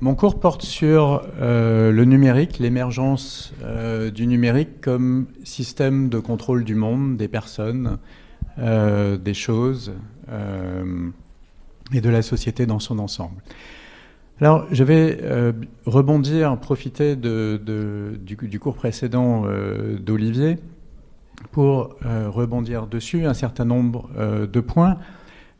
mon cours porte sur le numérique, l'émergence du numérique comme système de contrôle du monde, des personnes, des choses et de la société dans son ensemble. Alors, je vais euh, rebondir, profiter du, cours précédent euh, d'Olivier pour euh, rebondir dessus un certain nombre de points.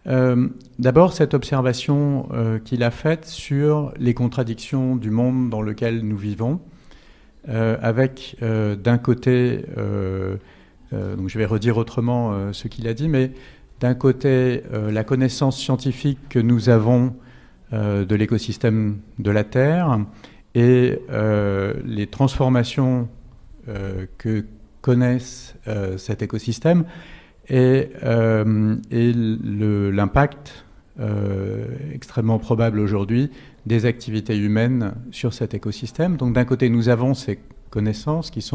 D'abord, cette observation qu'il a faite sur les contradictions du monde dans lequel nous vivons, avec d'un côté, donc je vais redire autrement ce qu'il a dit, mais d'un côté, la connaissance scientifique que nous avons euh, de l'écosystème de la Terre et euh, les transformations euh, que connaissent cet écosystème et, l'impact extrêmement probable aujourd'hui des activités humaines sur cet écosystème. Donc d'un côté, nous avons ces connaissances qui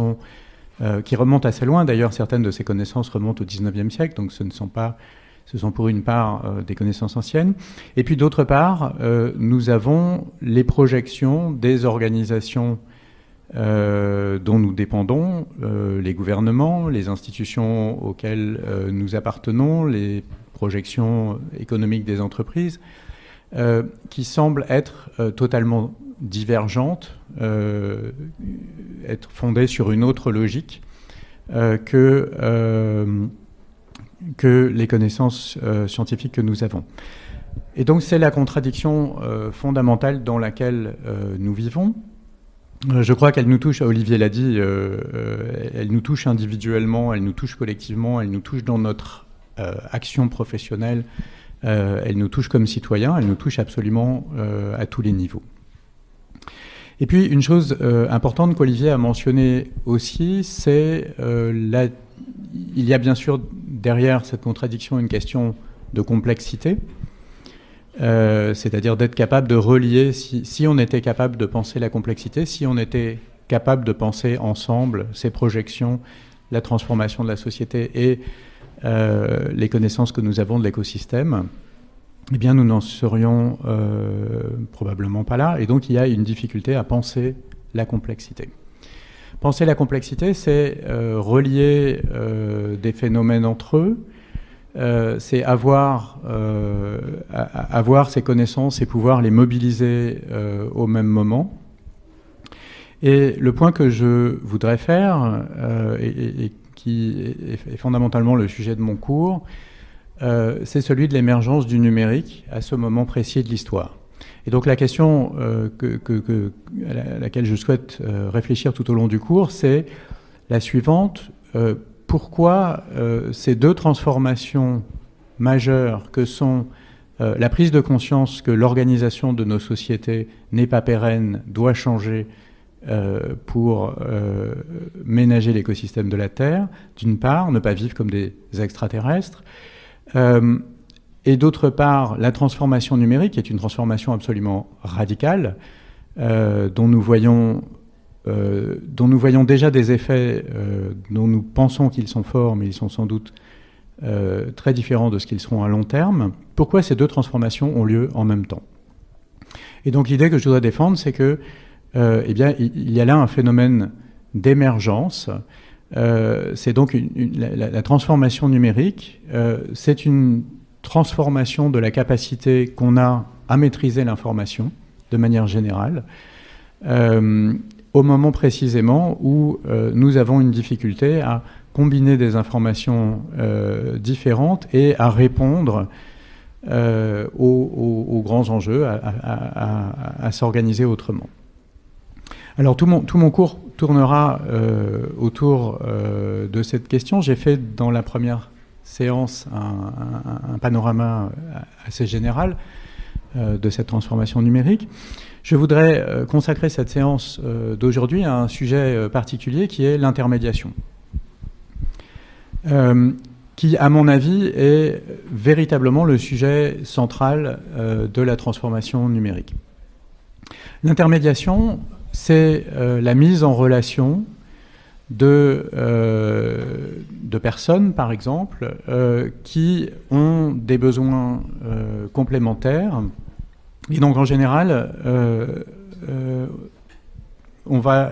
qui remontent assez loin. D'ailleurs, certaines de ces connaissances remontent au 19e siècle, donc ce ne sont pas ce sont pour une part euh, des connaissances anciennes. Et puis d'autre part, euh, nous avons les projections des organisations euh, dont nous dépendons, les gouvernements, les institutions auxquelles nous appartenons, les projections économiques des entreprises, qui semblent être totalement divergentes, être fondées sur une autre logique que que les connaissances euh, scientifiques que nous avons. Et donc c'est la contradiction euh, fondamentale dans laquelle euh, nous vivons. Je crois qu'elle nous touche, Olivier l'a dit, elle nous touche individuellement, elle nous touche collectivement, elle nous touche dans notre action professionnelle, elle nous touche comme citoyens, elle nous touche absolument à tous les niveaux. Et puis une chose importante qu'Olivier a mentionné aussi, c'est il y a bien sûr derrière cette contradiction une question de complexité, euh, c'est-à-dire d'être capable de relier, si, on était capable de penser la complexité, si on était capable de penser ensemble ces projections, la transformation de la société et euh, les connaissances que nous avons de l'écosystème, eh bien nous n'en serions euh, probablement pas là. Et donc il y a une difficulté à penser la complexité. Penser la complexité, c'est relier des phénomènes entre eux, euh, c'est avoir, ces connaissances et pouvoir les mobiliser au même moment. Et le point que je voudrais faire, et, qui est, fondamentalement le sujet de mon cours, c'est celui de l'émergence du numérique à ce moment précis de l'histoire. Et donc la question euh, à laquelle je souhaite euh, réfléchir tout au long du cours, c'est la suivante. Euh, pourquoi ces deux transformations majeures que sont la prise de conscience que l'organisation de nos sociétés n'est pas pérenne, doit changer pour ménager l'écosystème de la Terre, d'une part, ne pas vivre comme des extraterrestres, et d'autre part, la transformation numérique est une transformation absolument radicale, euh, dont, nous voyons, euh, dont nous voyons déjà des effets euh, dont nous pensons qu'ils sont forts, mais ils sont sans doute très différents de ce qu'ils seront à long terme. Pourquoi ces deux transformations ont lieu en même temps? Et donc l'idée que je voudrais défendre, c'est que, eh bien, il y a là un phénomène d'émergence. c'est donc la, transformation numérique, c'est une transformation de la capacité qu'on a à maîtriser l'information de manière générale, euh, au moment précisément où euh, nous avons une difficulté à combiner des informations euh, différentes et à répondre aux, grands enjeux, à, s'organiser autrement. Alors tout mon, tout mon cours tournera autour de cette question. J'ai fait dans la première séance un, panorama assez général euh, de cette transformation numérique. Je voudrais euh, consacrer cette séance euh, d'aujourd'hui à un sujet particulier qui est l'intermédiation, qui, à mon avis, est véritablement le sujet central de la transformation numérique. L'intermédiation, c'est la mise en relation de, euh, de personnes, par exemple, euh, qui ont des besoins euh, complémentaires Et donc en général, on va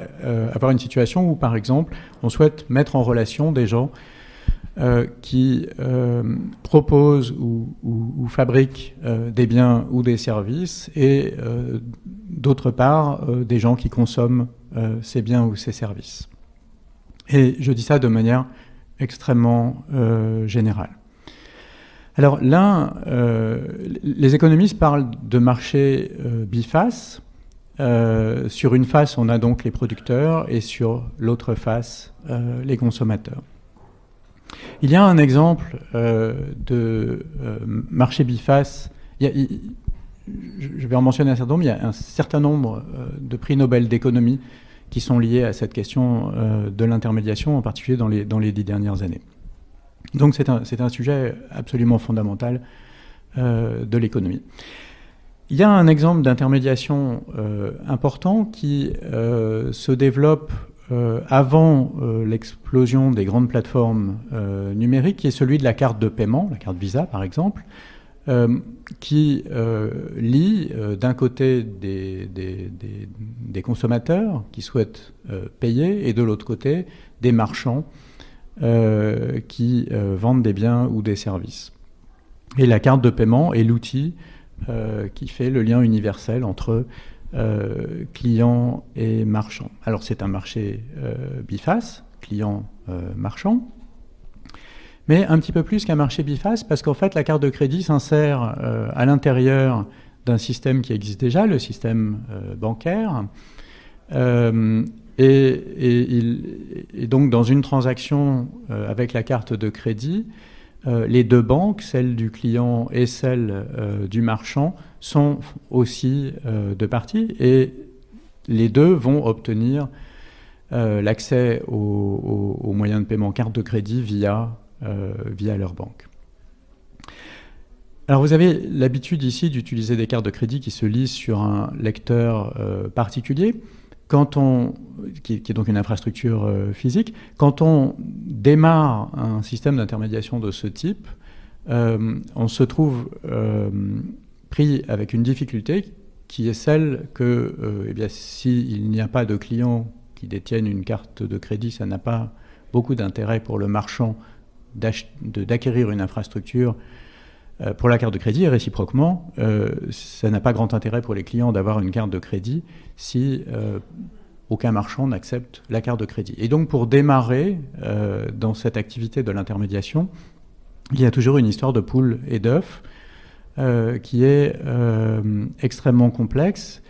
avoir une situation où, par exemple, on souhaite mettre en relation des gens qui proposent ou, fabriquent des biens ou des services et d'autre part des gens qui consomment ces biens ou ces services. Et je dis ça de manière extrêmement générale. Alors l'un, les économistes parlent de marché biface. sur une face, on a donc les producteurs et sur l'autre face, les consommateurs. Il y a un exemple euh, de euh, marché biface. je vais en mentionner un certain nombre. Il y a un certain nombre euh, de prix Nobel d'économie qui sont liés à cette question de l'intermédiation, en particulier dans les, dans les dix dernières années. Donc c'est un, un, sujet absolument fondamental de l'économie. Il y a un exemple d'intermédiation important qui se développe euh, avant euh, l'explosion des grandes plateformes euh, numériques, qui est celui de la carte de paiement, la carte Visa par exemple, qui lie d'un côté des, des, consommateurs qui souhaitent payer et de l'autre côté des marchands qui vendent des biens ou des services. Et la carte de paiement est l'outil qui fait le lien universel entre euh, clients et marchands. Alors c'est un marché euh, biface, client-marchand, euh, mais un petit peu plus qu'un marché biface parce qu'en fait la carte de crédit s'insère à l'intérieur d'un système qui existe déjà, le système bancaire. Et, donc dans une transaction avec la carte de crédit, les deux banques, celle du client et celle du marchand, sont aussi euh, de parties et les deux vont obtenir euh, l'accès aux, moyens de paiement carte de crédit via, euh, via leur banque. Alors vous avez l'habitude ici d'utiliser des cartes de crédit qui se lisent sur un lecteur particulier, quand on, qui, est donc une infrastructure physique. Quand on démarre un système d'intermédiation de ce type, on se trouve pris avec une difficulté qui est celle que euh, eh bien, s'il n'y a pas de clients qui détiennent une carte de crédit, ça n'a pas beaucoup d'intérêt pour le marchand d'acquérir une infrastructure euh, pour la carte de crédit et réciproquement, euh, ça n'a pas grand intérêt pour les clients d'avoir une carte de crédit si aucun marchand n'accepte la carte de crédit. Et donc pour démarrer dans cette activité de l'intermédiation, il y a toujours une histoire de poule et d'œuf. Euh, qui est euh, extrêmement complexe.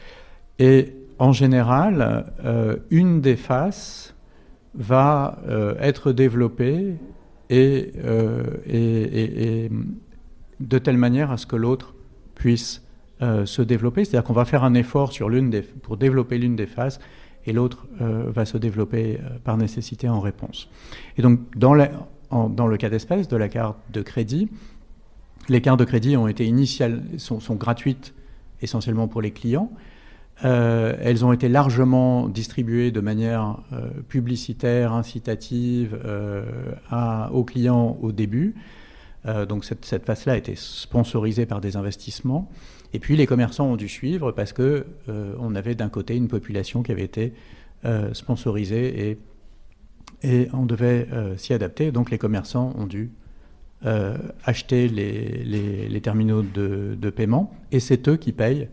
Et en général, euh, une des faces va être développée et, et, de telle manière à ce que l'autre puisse se développer. C'est-à-dire qu'on va faire un effort sur pour développer l'une des faces et l'autre va se développer par nécessité en réponse. Et donc, dans, dans le cas d'espèce de la carte de crédit, les cartes de crédit ont été initiales, sont, gratuites essentiellement pour les clients. Euh, elles ont été largement distribuées de manière euh, publicitaire, incitative euh, aux clients au début. donc cette, cette phase-là a été sponsorisée par des investissements. Et puis les commerçants ont dû suivre parce que on avait d'un côté une population qui avait été sponsorisée et, on devait s'y adapter. Donc les commerçants ont dû acheter les, terminaux de, paiement et c'est eux qui payent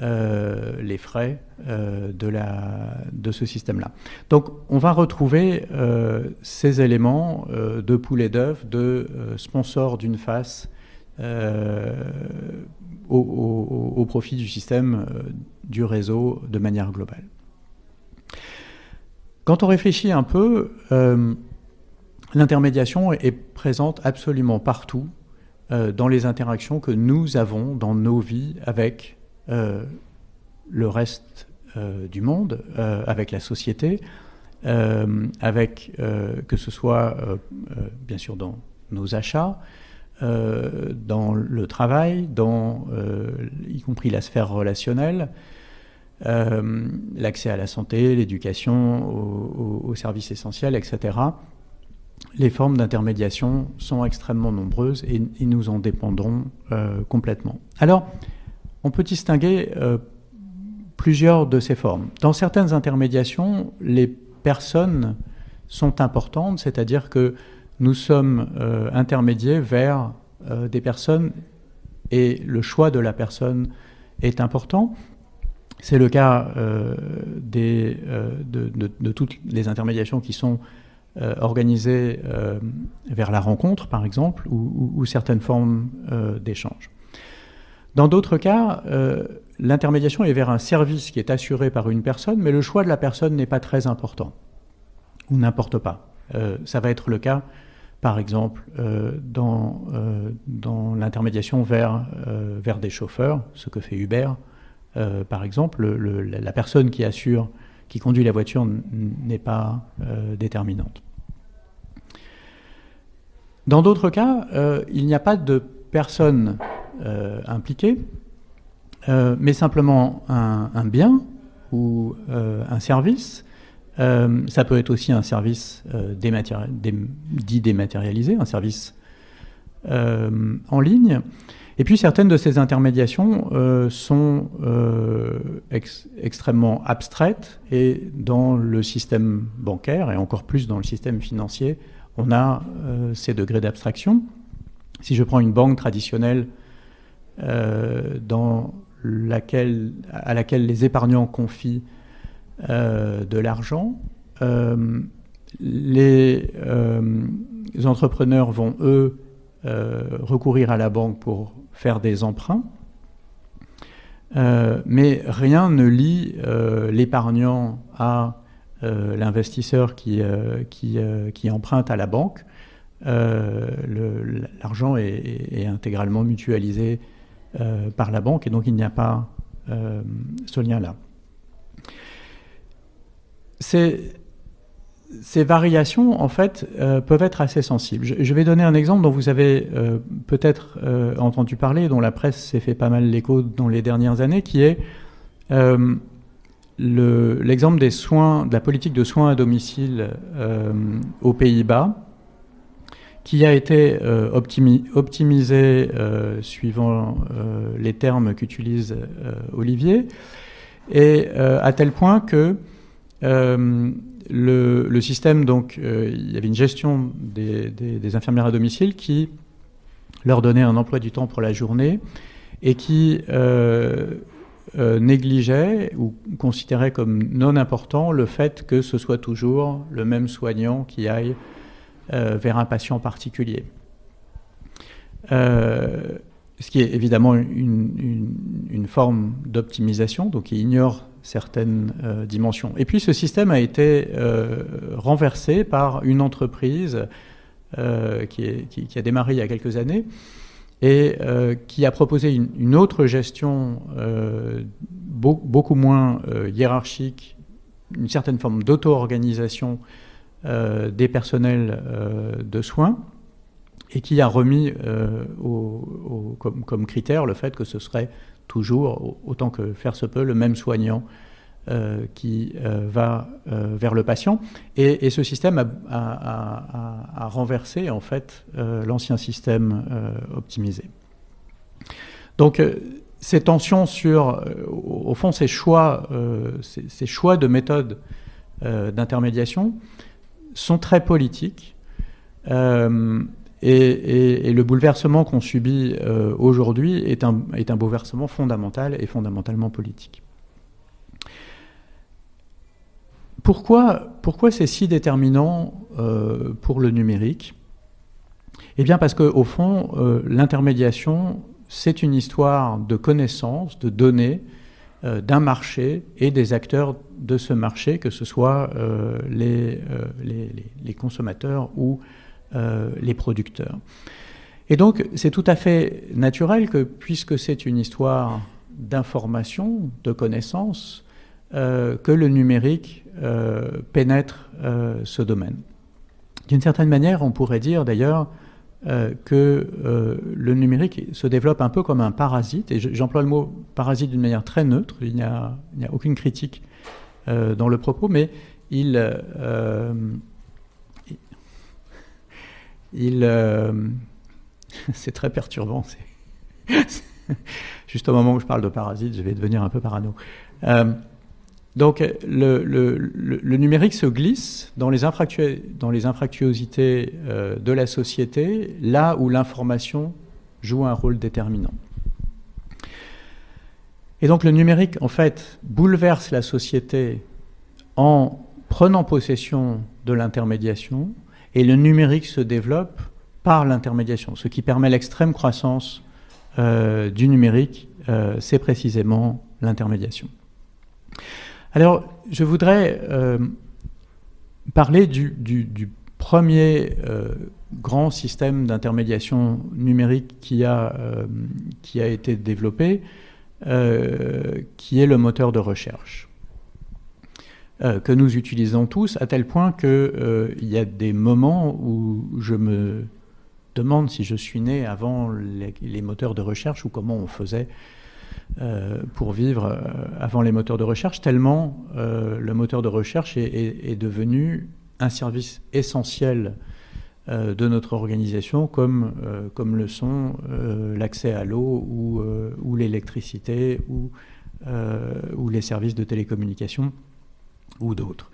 euh, les frais euh, de, ce système-là. Donc on va retrouver ces éléments de poulet d'œuf, de sponsor d'une face au, profit du système du réseau de manière globale. Quand on réfléchit un peu, L'intermédiation est présente absolument partout euh, dans les interactions que nous avons dans nos vies avec euh, le reste euh, du monde, avec la société, avec que ce soit bien sûr dans nos achats, dans le travail, dans y compris la sphère relationnelle, l'accès à la santé, l'éducation, aux, services essentiels, etc les formes d'intermédiation sont extrêmement nombreuses et, nous en dépendrons euh, complètement. Alors, on peut distinguer plusieurs de ces formes. Dans certaines intermédiations, les personnes sont importantes, c'est-à-dire que nous sommes intermédiaires vers des personnes et le choix de la personne est important. C'est le cas euh, euh, de, toutes les intermédiations qui sont euh, organisées vers la rencontre, par exemple, ou, certaines formes d'échange. Dans d'autres cas, l'intermédiation est vers un service qui est assuré par une personne, mais le choix de la personne n'est pas très important, ou n'importe pas. ça va être le cas par exemple, dans, dans l'intermédiation vers, des chauffeurs, ce que fait Uber, euh, par exemple, la personne qui assure, qui conduit la voiture n'est pas euh, déterminante. Dans d'autres cas, euh, il n'y a pas de personne impliquée, mais simplement un, bien ou un service. ça peut être aussi un service dit dématérialisé, un service en ligne. Et puis certaines de ces intermédiations euh, sont euh, extrêmement abstraites et dans le système bancaire et encore plus dans le système financier, on a euh, ces degrés d'abstraction. Si je prends une banque traditionnelle dans laquelle, à laquelle les épargnants confient de l'argent, les entrepreneurs vont, eux, recourir à la banque pour faire des emprunts. Euh, mais rien ne lie euh, l'épargnant à euh, l'investisseur qui, qui, emprunte à la banque. L'argent est, intégralement mutualisé par la banque et donc il n'y a pas ce lien-là. Ces variations, en fait, euh, peuvent être assez sensibles. Je, vais donner un exemple dont vous avez euh, peut-être euh, entendu parler, dont la presse s'est fait pas mal l'écho dans les dernières années, qui est l'exemple des soins, de la politique de soins à domicile aux Pays-Bas, qui a été optimisée suivant les termes qu'utilise Olivier, et à tel point que le, système, donc, euh, il y avait une gestion des, infirmières à domicile qui leur donnait un emploi du temps pour la journée et qui euh, euh, négligeait ou considérait comme non important le fait que ce soit toujours le même soignant qui aille vers un patient particulier. ce qui est évidemment une, forme d'optimisation, donc il ignore certaines euh, dimensions. Et puis ce système a été euh, renversé par une entreprise euh, qui, qui, a démarré il y a quelques années et qui a proposé une, autre gestion beaucoup moins hiérarchique, une certaine forme d'auto-organisation des personnels de soins et qui a remis comme, comme, critère le fait que ce serait toujours, autant que faire se peut, le même soignant euh, qui euh, va euh, vers le patient. Et, ce système a, renversé en fait l'ancien système optimisé. Donc ces tensions sur, au fond, ces choix, ces, choix de méthodes d'intermédiation sont très politiques. Et, le bouleversement qu'on subit euh, aujourd'hui est un, bouleversement fondamental et fondamentalement politique. Pourquoi, c'est si déterminant euh, pour le numérique? Eh bien parce qu'au fond, euh, l'intermédiation, c'est une histoire de connaissances, de données, d'un marché et des acteurs de ce marché, que ce soit les, les, les, consommateurs ou euh, les producteurs. Et donc, c'est tout à fait naturel que, puisque c'est une histoire d'information, de connaissance, euh, que le numérique euh, pénètre ce domaine. D'une certaine manière, on pourrait dire d'ailleurs que le numérique se développe un peu comme un parasite, et j'emploie le mot parasite d'une manière très neutre, il n'y a, aucune critique dans le propos, mais il il, euh, c'est très perturbant. Juste au moment où je parle de parasites, je vais devenir un peu parano. Euh, donc le, numérique se glisse dans les, infractuosités euh, de la société, là où l'information joue un rôle déterminant. Et donc le numérique, en fait, bouleverse la société en prenant possession de l'intermédiation, et le numérique se développe par l'intermédiation. Ce qui permet l'extrême croissance euh, du numérique, euh, c'est précisément l'intermédiation. Alors, je voudrais euh, parler du, premier grand système d'intermédiation numérique qui a, a été développé, qui est le moteur de recherche. que nous utilisons tous, à tel point qu'il il y a des moments où je me demande si je suis né avant les, moteurs de recherche ou comment on faisait euh, pour vivre euh, avant les moteurs de recherche, tellement euh, le moteur de recherche est, devenu un service essentiel de notre organisation, comme, comme le sont l'accès à l'eau ou, l'électricité ou, les services de télécommunication ou d'autres.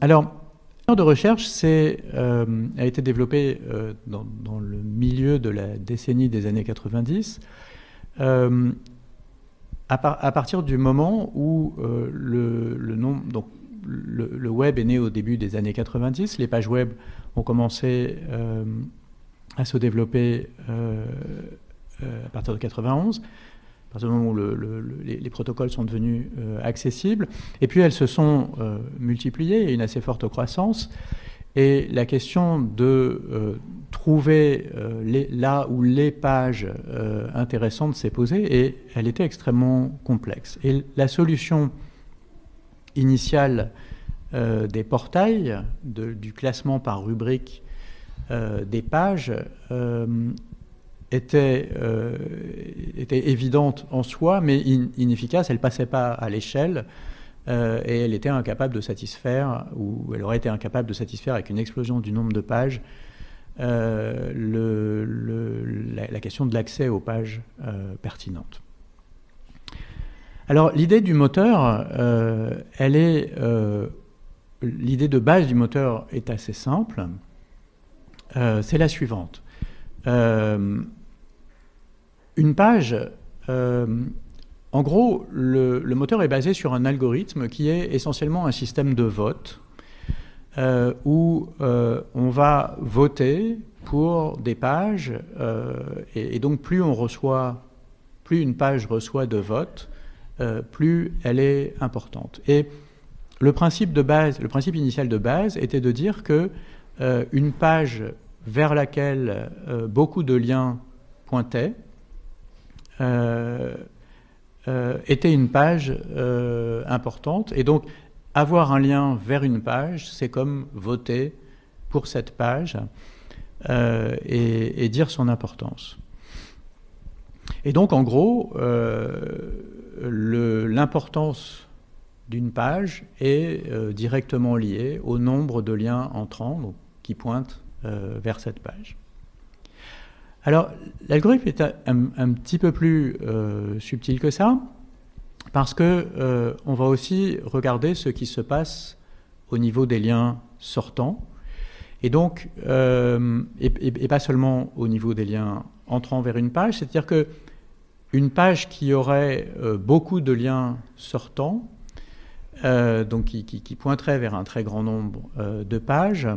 alors, de recherche euh, a été développé euh, dans, le milieu de la décennie des années 90, euh, à, partir du moment où le, donc, le, web est né au début des années 90, les pages web ont commencé à se développer à partir de 91 partir du moment où les, protocoles sont devenus euh, accessibles. Et puis elles se sont euh, multipliées, il y a une assez forte croissance. Et la question de euh, trouver là où les pages intéressantes s'est posée et elle était extrêmement complexe. Et la solution initiale des portails, du classement par rubrique des pages, était, euh, évidente en soi, mais inefficace. Elle ne passait pas à l'échelle euh, et elle était incapable de satisfaire, ou elle aurait été incapable de satisfaire avec une explosion du nombre de pages, euh, le, la, question de l'accès aux pages pertinentes. Alors l'idée du moteur, elle est l'idée de base du moteur est assez simple. c'est la suivante. Une page, euh, en gros, le, moteur est basé sur un algorithme qui est essentiellement un système de vote euh, où euh, on va voter pour des pages et, donc plus on reçoit, plus une page reçoit de votes, plus elle est importante. Et le principe initial de base était de dire que une page vers laquelle beaucoup de liens pointaient euh, euh, était une page euh, importante. Et donc, avoir un lien vers une page, c'est comme voter pour cette page et, dire son importance. Et donc, en gros, l'importance d'une page est directement liée au nombre de liens entrants qui pointent vers cette page. Alors, l'algorithme est un, petit peu plus euh, subtil que ça, parce que euh, on va aussi regarder ce qui se passe au niveau des liens sortants, et donc, euh, et, pas seulement au niveau des liens entrant vers une page, c'est-à-dire que une page qui aurait beaucoup de liens sortants, donc qui, qui, pointerait vers un très grand nombre de pages,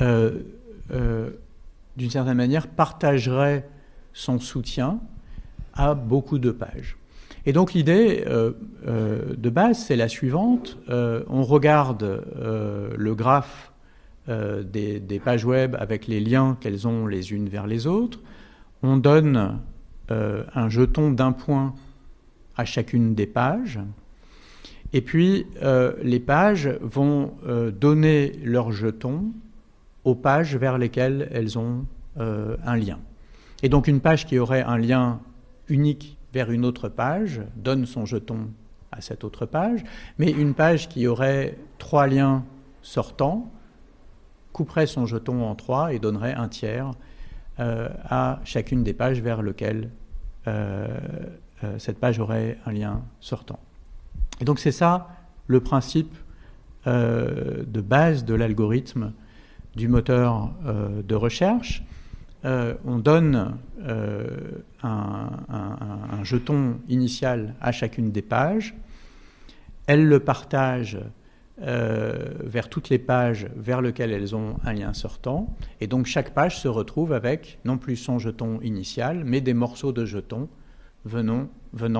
d'une certaine manière, partagerait son soutien à beaucoup de pages. Et donc l'idée euh, euh, de base, c'est la suivante. Euh, on regarde le graphe des, des, pages web avec les liens qu'elles ont les unes vers les autres. On donne un jeton d'un point à chacune des pages. Et puis les pages vont donner leur jeton aux pages vers lesquelles elles ont un lien. Et donc une page qui aurait un lien unique vers une autre page donne son jeton à cette autre page, mais une page qui aurait trois liens sortants couperait son jeton en trois et donnerait un tiers euh, à chacune des pages vers lesquelles cette page aurait un lien sortant. Et donc c'est ça le principe de base de l'algorithme du moteur de recherche. On donne un, un, jeton initial à chacune des pages. Elle le partage euh, vers toutes les pages vers lesquelles elles ont un lien sortant. Et donc chaque page se retrouve avec non plus son jeton initial, mais des morceaux de jetons venant,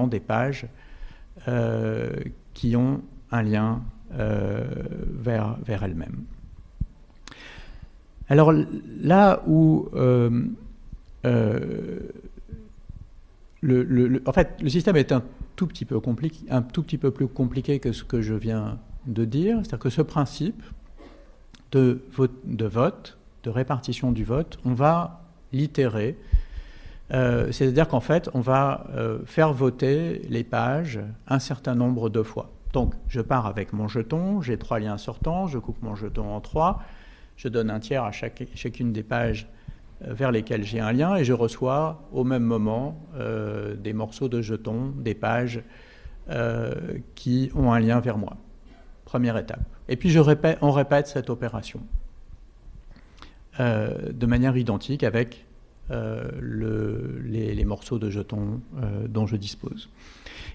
des pages euh, qui ont un lien euh, vers, vers elles-mêmes. Alors là où le, en fait, le système est un tout petit peu plus compliqué que ce que je viens de dire, c'est-à-dire que ce principe de vote, de vote, de répartition du vote, on va l'itérer. Euh, c'est-à-dire qu'en fait, on va euh, faire voter les pages un certain nombre de fois. Donc, je pars avec mon jeton, j'ai trois liens sortants, je coupe mon jeton en trois, je donne un tiers à chacune des pages euh, vers lesquelles j'ai un lien et je reçois au même moment des morceaux de jetons, des pages qui ont un lien vers moi. Première étape. Et puis on répète cette opération euh, de manière identique avec euh, les, morceaux de jetons euh, dont je dispose.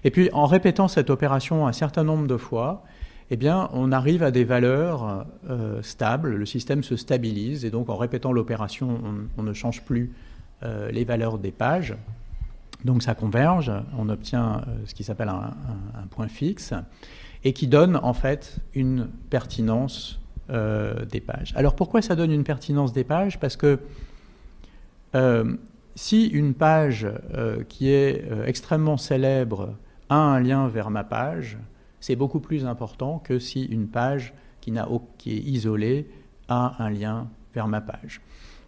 Et puis en répétant cette opération un certain nombre de fois, eh bien, on arrive à des valeurs stables, le système se stabilise, et donc en répétant l'opération, on, ne change plus les valeurs des pages. Donc ça converge, on obtient ce qui s'appelle un, point fixe et qui donne en fait une pertinence euh, des pages. Alors pourquoi ça donne une pertinence des pages? Parce que euh, si une page euh, qui est extrêmement célèbre a un lien vers ma page, c'est beaucoup plus important que si une page qui, qui est isolée a un lien vers ma page.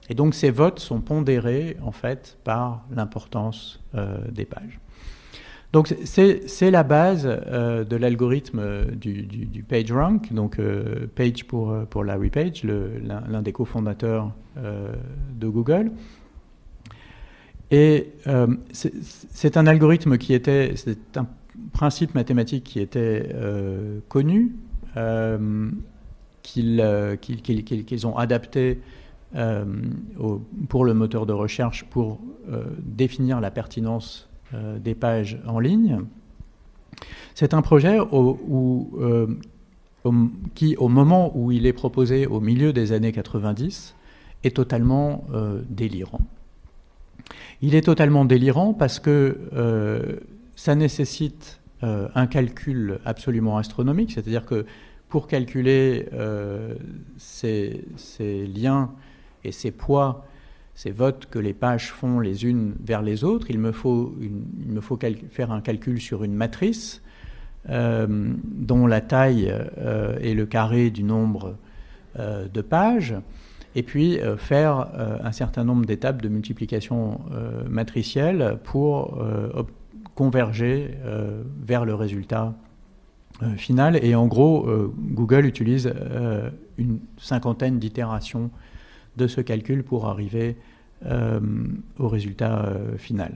Et donc ces votes sont pondérés en fait par l'importance des pages. Donc c'est la base euh, de l'algorithme euh, du, PageRank, donc euh, Page pour, pour Larry Page, l'un des cofondateurs de Google. Et c'est un algorithme qui était, c'est un principe mathématique qui était connu, qu'ils ont adapté pour le moteur de recherche pour définir la pertinence euh, des pages en ligne. C'est un projet euh, qui, au moment où il est proposé au milieu des années 90, est totalement euh, délirant. Il est totalement délirant parce que ça nécessite un calcul absolument astronomique, c'est-à-dire que pour calculer ces, liens et ces poids ces votes que les pages font les unes vers les autres. Il me faut, il me faut faire un calcul sur une matrice euh, dont la taille euh, est le carré du nombre euh, de pages, et puis faire un certain nombre d'étapes de multiplication matricielle pour converger vers le résultat final. Et en gros, Google utilise une cinquantaine d'itérations de ce calcul pour arriver euh, au résultat euh, final.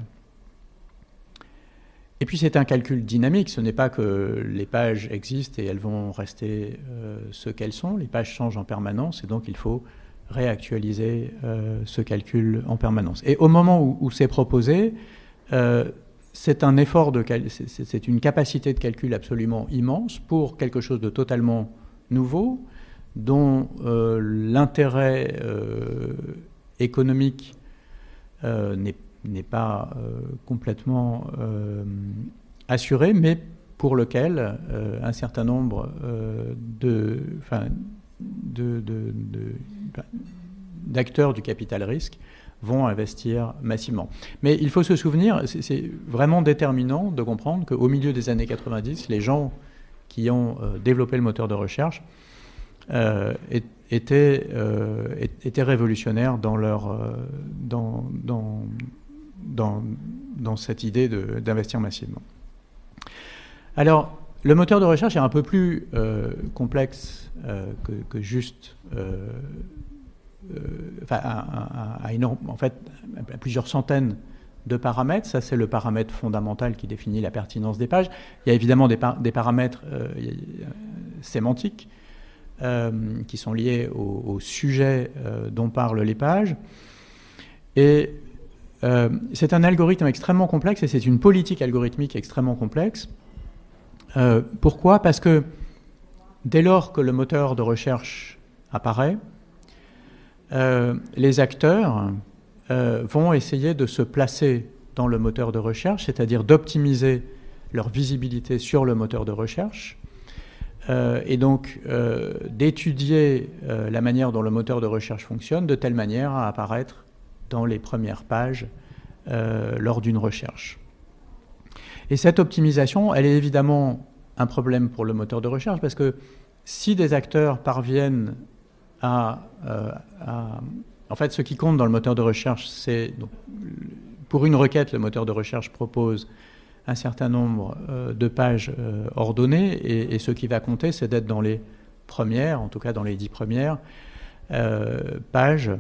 Et puis c'est un calcul dynamique, ce n'est pas que les pages existent et elles vont rester euh, ce qu'elles sont, les pages changent en permanence et donc il faut réactualiser ce calcul en permanence. Et au moment où, c'est proposé, c'est un effort de c'est une capacité de calcul absolument immense pour quelque chose de totalement nouveau, dont l'intérêt économique euh, n'est pas euh, complètement euh, assuré, mais pour lequel un certain nombre de, d'acteurs du capital risque vont investir massivement. Mais il faut se souvenir, c'est vraiment déterminant de comprendre qu'au milieu des années 90, les gens qui ont développé le moteur de recherche étaient, euh, étaient révolutionnaires dans, euh, cette idée d'investir massivement. Alors, le moteur de recherche est un peu plus euh, complexe que, juste, enfin, à, plusieurs centaines de paramètres. Ça, c'est le paramètre fondamental qui définit la pertinence des pages. Il y a évidemment des, paramètres euh, sémantiques qui sont liés au, sujet dont parlent les pages. Et c'est un algorithme extrêmement complexe et c'est une politique algorithmique extrêmement complexe. pourquoi? Parce que dès lors que le moteur de recherche apparaît, euh, les acteurs euh, vont essayer de se placer dans le moteur de recherche, c'est-à-dire d'optimiser leur visibilité sur le moteur de recherche, euh, et donc d'étudier la manière dont le moteur de recherche fonctionne de telle manière à apparaître dans les premières pages lors d'une recherche. Et cette optimisation, elle est évidemment un problème pour le moteur de recherche parce que si des acteurs parviennent euh, en fait, ce qui compte dans le moteur de recherche, c'est. Pour une requête, le moteur de recherche propose un certain nombre euh, de pages euh, ordonnées, et, ce qui va compter, c'est d'être dans les premières, en tout cas dans les dix premières pages,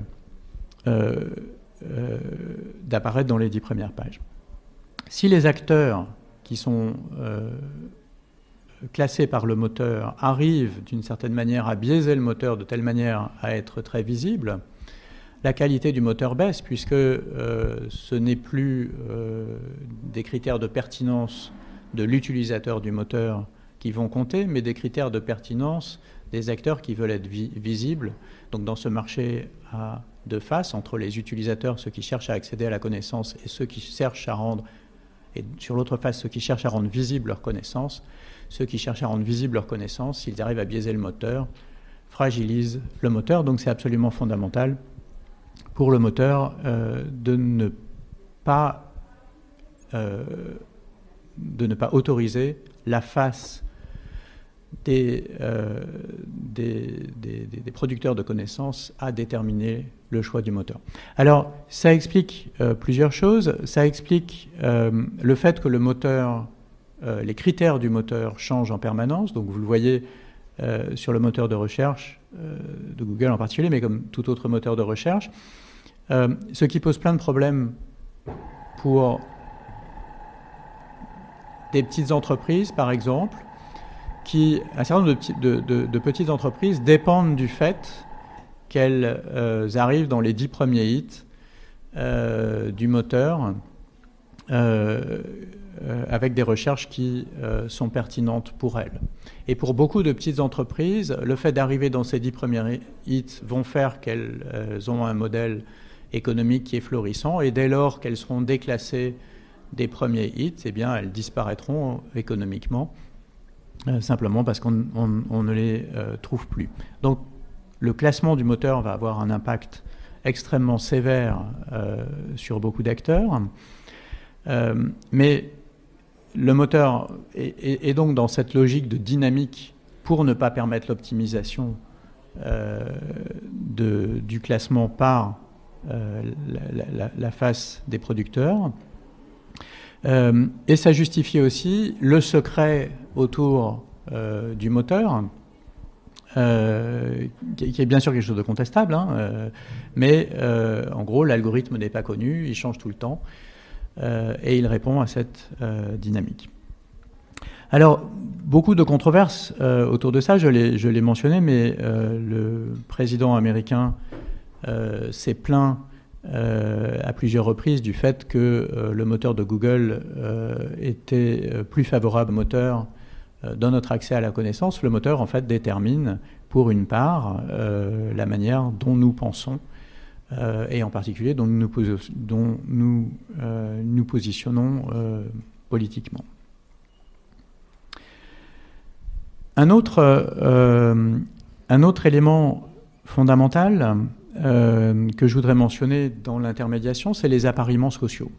d'apparaître dans les dix premières pages. Si les acteurs qui sont classés par le moteur arrivent d'une certaine manière à biaiser le moteur de telle manière à être très visible, la qualité du moteur baisse puisque euh, ce n'est plus euh, des critères de pertinence de l'utilisateur du moteur qui vont compter, mais des critères de pertinence des acteurs qui veulent être visibles. Donc dans ce marché à deux faces, entre les utilisateurs, ceux qui cherchent à accéder à la connaissance, et ceux qui cherchent à rendre, et sur l'autre face, ceux qui cherchent à rendre visible leur connaissance, ceux qui cherchent à rendre visible leur connaissance, s'ils arrivent à biaiser le moteur, fragilisent le moteur. Donc c'est absolument fondamental pour le moteur euh, de ne pas euh, de ne pas autoriser la face des, euh, des, des, producteurs de connaissances à déterminer le choix du moteur. Alors, ça explique plusieurs choses. Ça explique le fait que le moteur euh, les critères du moteur changent en permanence. Donc vous le voyez euh, sur le moteur de recherche euh, de Google en particulier, mais comme tout autre moteur de recherche. ce qui pose plein de problèmes pour des petites entreprises, par exemple, qui, un certain nombre de, petites entreprises dépendent du fait qu'elles arrivent dans les dix premiers hits du moteur avec des recherches qui euh, sont pertinentes pour elles. Et pour beaucoup de petites entreprises, le fait d'arriver dans ces dix premiers hits vont faire qu'elles euh, ont un modèle économique qui est florissant, et dès lors qu'elles seront déclassées des premiers hits, eh bien, elles disparaîtront économiquement, simplement parce qu'on ne les trouve plus. Donc, le classement du moteur va avoir un impact extrêmement sévère sur beaucoup d'acteurs. mais le moteur est, donc dans cette logique de dynamique pour ne pas permettre l'optimisation euh, du classement par euh, la, face des producteurs. Euh, et ça justifie aussi le secret autour du moteur, qui, est bien sûr quelque chose de contestable, hein, mais en gros l'algorithme n'est pas connu, il change tout le temps. Euh, et il répond à cette euh, dynamique. Alors, beaucoup de controverses euh, autour de ça, je l'ai mentionné, mais le président américain s'est plaint à plusieurs reprises du fait que le moteur de Google était plus favorable au moteur dans notre accès à la connaissance. Le moteur, en fait, détermine, pour une part, la manière dont nous pensons et en particulier dont nous nous, euh, nous, positionnons euh, politiquement. Un autre, un autre élément fondamental que je voudrais mentionner dans l'intermédiation, c'est les appariements sociaux.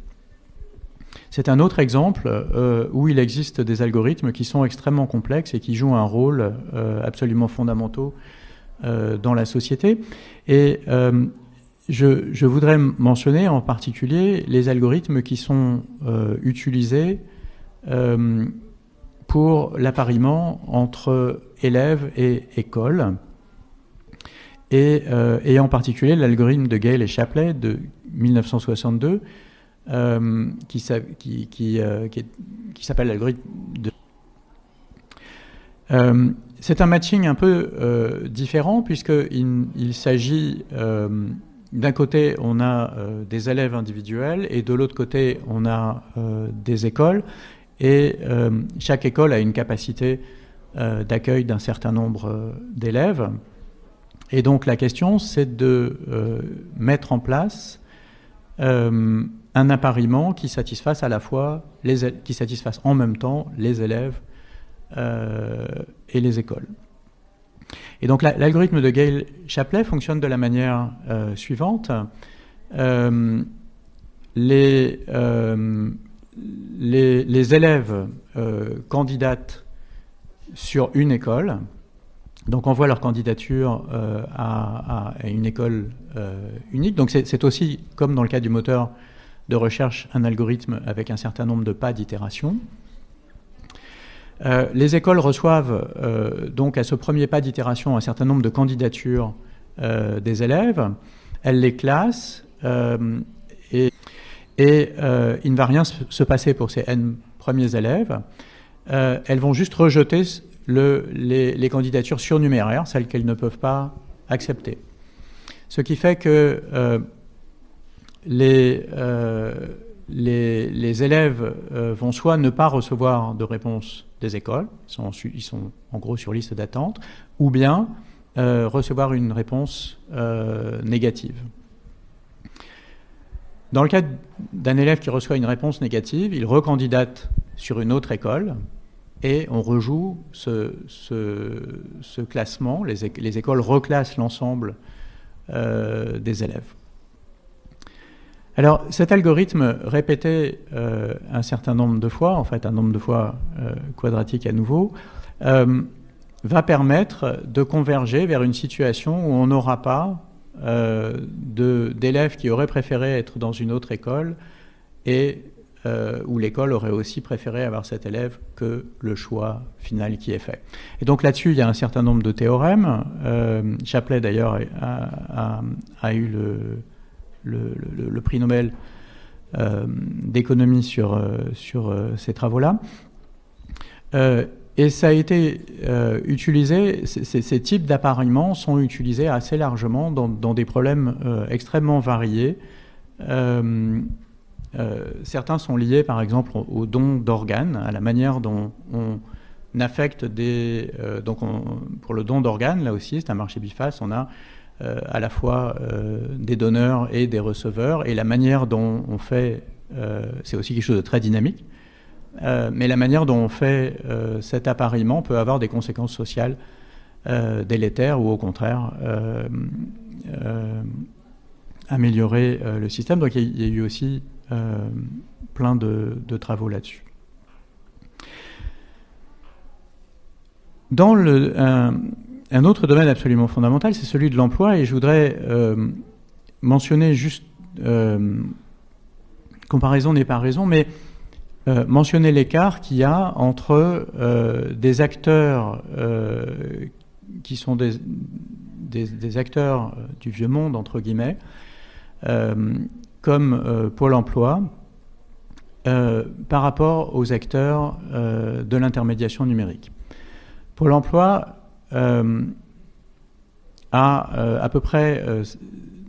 C'est un autre exemple où il existe des algorithmes qui sont extrêmement complexes et qui jouent un rôle absolument fondamental dans la société. Et je, voudrais mentionner en particulier les algorithmes qui sont euh, utilisés euh, pour l'appariement entre élèves et école, et, euh, et en particulier l'algorithme de Gale et Shapley de 1962, qui, qui, qui, qui s'appelle l'algorithme de... c'est un matching un peu différent puisqu'il il, s'agit d'un côté, on a des élèves individuels et de l'autre côté, on a des écoles. Et chaque école a une capacité d'accueil d'un certain nombre d'élèves. Et donc la question, c'est de euh, mettre en place euh, un appariement qui satisfasse à la fois qui satisfasse en même temps les élèves euh, et les écoles. Et donc l'algorithme de Gale Chaplet fonctionne de la manière suivante. Les, les, les, élèves candidatent sur une école donc envoient leur candidature euh, à, une école euh, unique. Donc c'est aussi, comme dans le cas du moteur de recherche, un algorithme avec un certain nombre de pas d'itération. Euh, les écoles reçoivent donc à ce premier pas d'itération un certain nombre de candidatures des élèves. Elles les classent et, il ne va rien se passer pour ces N premiers élèves. elles vont juste rejeter les, candidatures surnuméraires, celles qu'elles ne peuvent pas accepter. Ce qui fait que euh, euh, les, élèves euh, vont soit ne pas recevoir de réponse écoles, ils sont, en gros sur liste d'attente, ou bien recevoir une réponse négative. Dans le cas d'un élève qui reçoit une réponse négative, il recandidate sur une autre école, et on rejoue ce, classement, les, écoles reclassent l'ensemble euh, des élèves. Alors cet algorithme répété euh, un certain nombre de fois, en fait un nombre de fois euh, quadratique à nouveau, va permettre de converger vers une situation où on n'aura pas d'élèves qui auraient préféré être dans une autre école et euh, où l'école aurait aussi préféré avoir cet élève que le choix final qui est fait. Et donc là-dessus, il y a un certain nombre de théorèmes. Euh, Chaplet, d'ailleurs, a, eu le, prix Nobel euh, d'économie sur, sur ces travaux-là. et ça a été utilisé, ces types d'appareillements sont utilisés assez largement dans, dans des problèmes extrêmement variés. Euh, certains sont liés, par exemple, au don d'organes, à la manière dont on affecte des. Euh, donc, pour le don d'organes, là aussi, c'est un marché biface. On a euh, à la fois des donneurs et des receveurs, et la manière dont on fait, c'est aussi quelque chose de très dynamique. mais la manière dont on fait cet appareillement peut avoir des conséquences sociales délétères ou au contraire améliorer le système. Donc il y, a eu aussi euh, plein de, travaux là-dessus. Dans le, un, autre domaine absolument fondamental, c'est celui de l'emploi, et je voudrais euh, mentionner juste, euh, comparaison n'est pas raison, mais mentionner l'écart qu'il y a entre des acteurs qui sont des, des, acteurs du vieux monde, entre guillemets, comme euh, Pôle emploi euh, par rapport aux acteurs euh, de l'intermédiation numérique. Pôle emploi a à peu près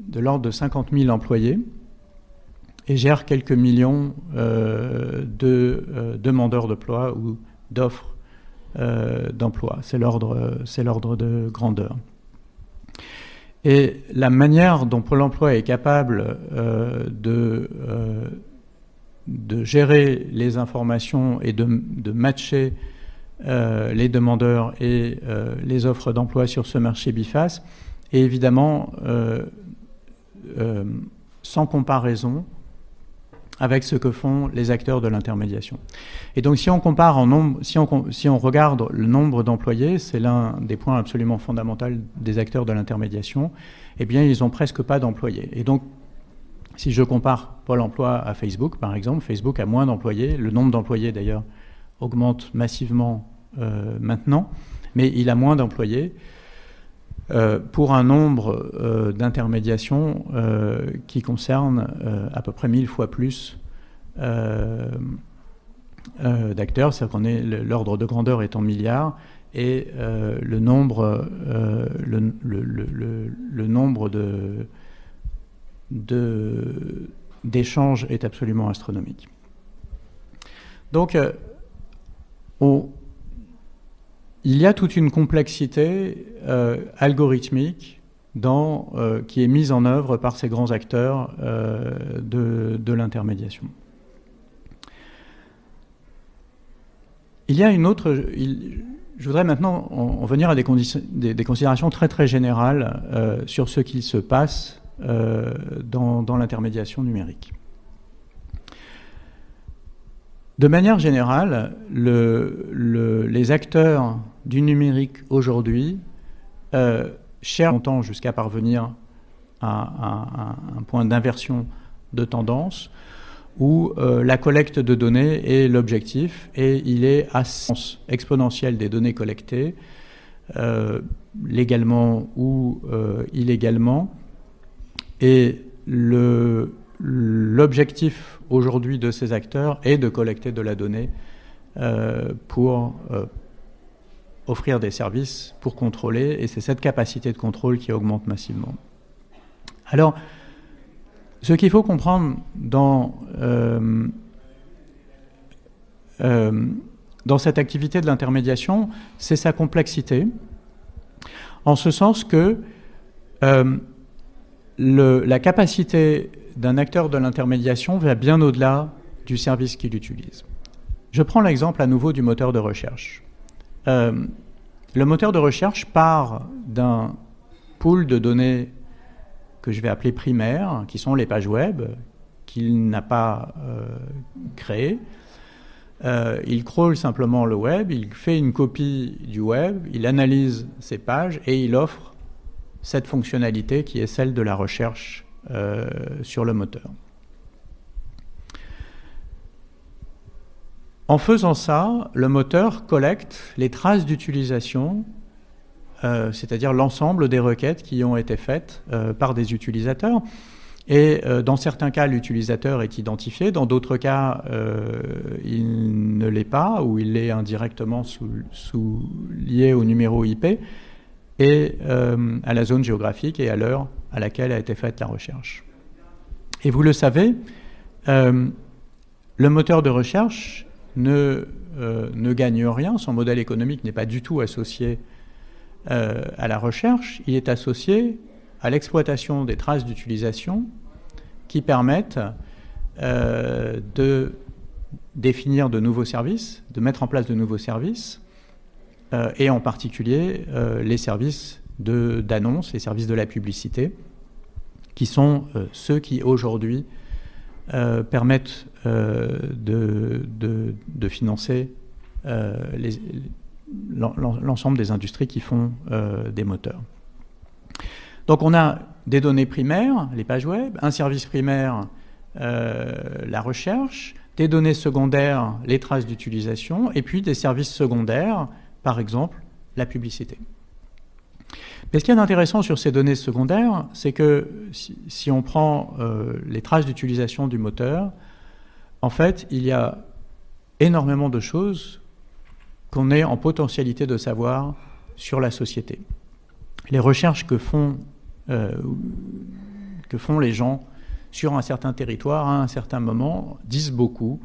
de l'ordre de 50 000 employés et gère quelques millions de demandeurs d'emploi ou d'offres d'emploi. C'est l'ordre de grandeur. Et la manière dont Pôle emploi est capable euh, euh, de, gérer les informations et de, matcher euh, les demandeurs et les offres d'emploi sur ce marché biface est évidemment sans comparaison avec ce que font les acteurs de l'intermédiation. Et donc si on compare en nombre, si on, si on regarde le nombre d'employés, c'est l'un des points absolument fondamentaux des acteurs de l'intermédiation, eh bien ils n'ont presque pas d'employés. Et donc si je compare Pôle emploi à Facebook, par exemple, Facebook a moins d'employés, le nombre d'employés d'ailleurs augmente massivement euh, maintenant, mais il a moins d'employés. Euh, pour un nombre euh, d'intermédiations qui concerne à peu près mille fois plus d'acteurs, c'est-à-dire qu'on est l'ordre de grandeur est en milliards et le nombre, le, le, nombre de, d'échanges est absolument astronomique. Donc, il y a toute une complexité algorithmique euh, qui est mise en œuvre par ces grands acteurs euh, de, l'intermédiation. Il y a une autre. je voudrais maintenant en, venir à des, considérations très très générales euh, sur ce qui se passe dans, l'intermédiation numérique. De manière générale, les acteurs du numérique aujourd'hui cher longtemps jusqu'à parvenir à, un point d'inversion de tendance où euh, la collecte de données est l'objectif et il est à sens exponentiel des données collectées, euh, légalement ou euh, illégalement. Et l'objectif aujourd'hui de ces acteurs est de collecter de la donnée pour offrir des services pour contrôler, et c'est cette capacité de contrôle qui augmente massivement. Alors, ce qu'il faut comprendre dans, euh, euh, dans cette activité de l'intermédiation, c'est sa complexité, en ce sens que euh, la capacité d'un acteur de l'intermédiation va bien au-delà du service qu'il utilise. Je prends l'exemple à nouveau du moteur de recherche. Euh, le moteur de recherche part d'un pool de données que je vais appeler primaires, qui sont les pages web, qu'il n'a pas euh, créées. Euh, il crawl simplement le web, il fait une copie du web, il analyse ces pages et il offre cette fonctionnalité qui est celle de la recherche sur le moteur. En faisant ça, le moteur collecte les traces d'utilisation, euh, c'est-à-dire l'ensemble des requêtes qui ont été faites euh, par des utilisateurs. Et euh, dans certains cas, l'utilisateur est identifié, dans d'autres cas, il ne l'est pas, ou il est indirectement lié au numéro IP et à la zone géographique et à l'heure à laquelle a été faite la recherche. Et vous le savez, le moteur de recherche ne, euh, ne gagne rien, son modèle économique n'est pas du tout associé euh, à la recherche, il est associé à l'exploitation des traces d'utilisation qui permettent euh, de définir de nouveaux services, de mettre en place de nouveaux services, et en particulier les services d'annonce, les services de la publicité, qui sont ceux qui aujourd'hui euh, permettent euh, de, de, financer euh, l'ensemble des industries qui font des moteurs. Donc on a des données primaires, les pages web, un service primaire, la recherche, des données secondaires, les traces d'utilisation, et puis des services secondaires, par exemple la publicité. Mais ce qui est intéressant sur ces données secondaires, c'est que si, on prend euh, les traces d'utilisation du moteur, en fait, il y a énormément de choses qu'on est en potentialité de savoir sur la société. Les recherches que font, euh, que font les gens sur un certain territoire à un certain moment disent beaucoup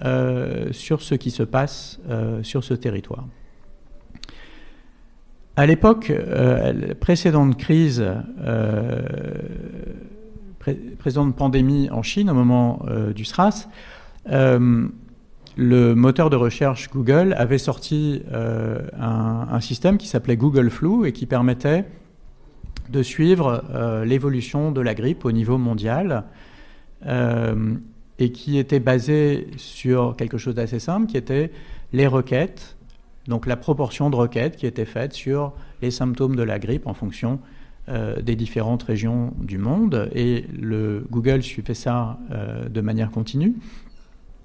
euh, sur ce qui se passe sur ce territoire. À l'époque euh, précédente crise, euh, précédente pandémie en Chine, au moment euh, du SRAS, le moteur de recherche Google avait sorti un, un, système qui s'appelait Google Flu et qui permettait de suivre l'évolution de la grippe au niveau mondial et qui était basé sur quelque chose d'assez simple, qui était les requêtes donc la proportion de requêtes qui étaient faites sur les symptômes de la grippe en fonction euh, des différentes régions du monde. Et le Google suivait ça euh, de manière continue.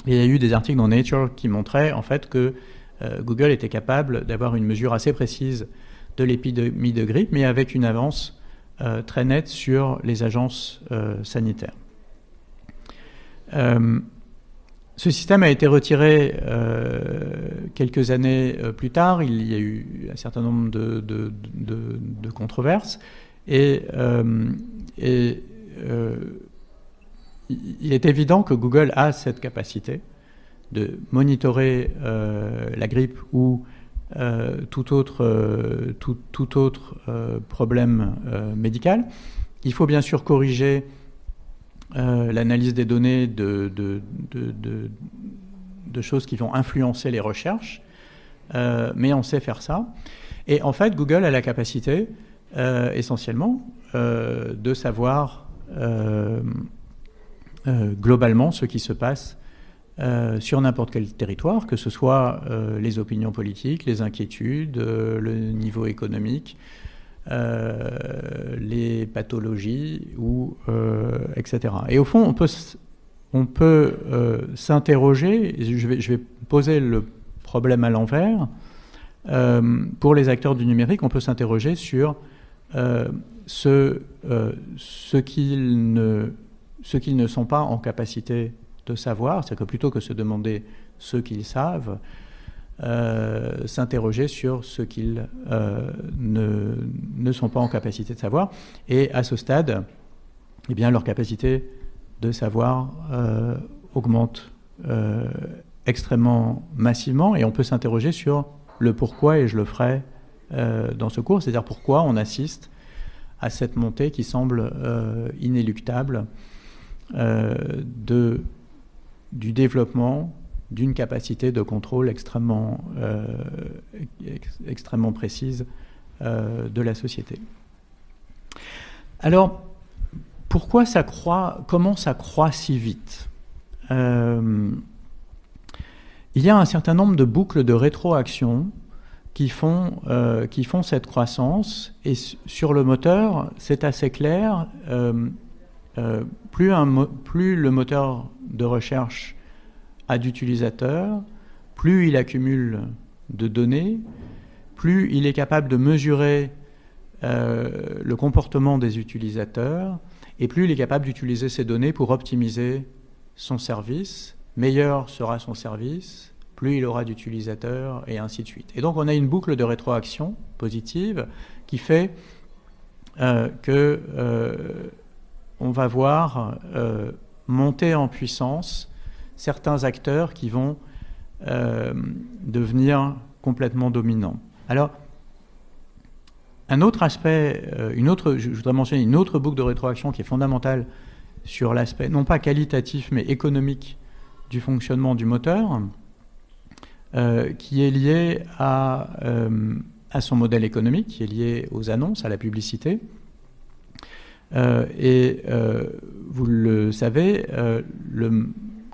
il y a eu des articles dans Nature qui montraient en fait que euh, Google était capable d'avoir une mesure assez précise de l'épidémie de grippe, mais avec une avance très nette sur les agences sanitaires. Ce système a été retiré quelques années plus tard. Il y a eu un certain nombre de, controverses. Et, et il est évident que Google a cette capacité de monitorer la grippe ou euh, tout autre, euh, tout, autre euh, problème médical. Il faut bien sûr corriger l'analyse des données de, choses qui vont influencer les recherches, mais on sait faire ça. Et en fait, Google a la capacité, essentiellement, de savoir globalement ce qui se passe euh, sur n'importe quel territoire, que ce soit euh, les opinions politiques, les inquiétudes, euh, le niveau économique, les pathologies, ou, etc. Et au fond, on peut, on peut s'interroger, je vais, je vais poser le problème à l'envers, pour les acteurs du numérique, on peut s'interroger sur ce, ce qu'ils ne, ne sont pas en capacité de savoir, c'est-à-dire que plutôt que se demander ce qu'ils savent, euh, s'interroger sur ce qu'ils euh, ne, ne, sont pas en capacité de savoir. Et à ce stade, eh bien, leur capacité de savoir euh, augmente extrêmement massivement et on peut s'interroger sur le pourquoi, et je le ferai dans ce cours, c'est-à-dire pourquoi on assiste à cette montée qui semble inéluctable de du développement d'une capacité de contrôle extrêmement, euh, précise euh, de la société. Alors, pourquoi ça croît, comment ça croît si vite? Euh, Il y a un certain nombre de boucles de rétroaction qui font, cette croissance, et sur le moteur, c'est assez clair. plus le moteur de recherche d'utilisateurs, plus il accumule de données, plus il est capable de mesurer euh, le comportement des utilisateurs, et plus il est capable d'utiliser ces données pour optimiser son service. Meilleur sera son service, plus il aura d'utilisateurs, et ainsi de suite. Et donc on a une boucle de rétroaction positive qui fait euh, que euh, on va voir monter en puissance certains acteurs qui vont euh, devenir complètement dominants. Alors, un autre aspect, euh, une autre, je voudrais mentionner une autre boucle de rétroaction qui est fondamentale sur l'aspect non pas qualitatif mais économique du fonctionnement du moteur, euh, qui est lié à, son modèle économique, qui est lié aux annonces, à la publicité. Et vous le savez, le,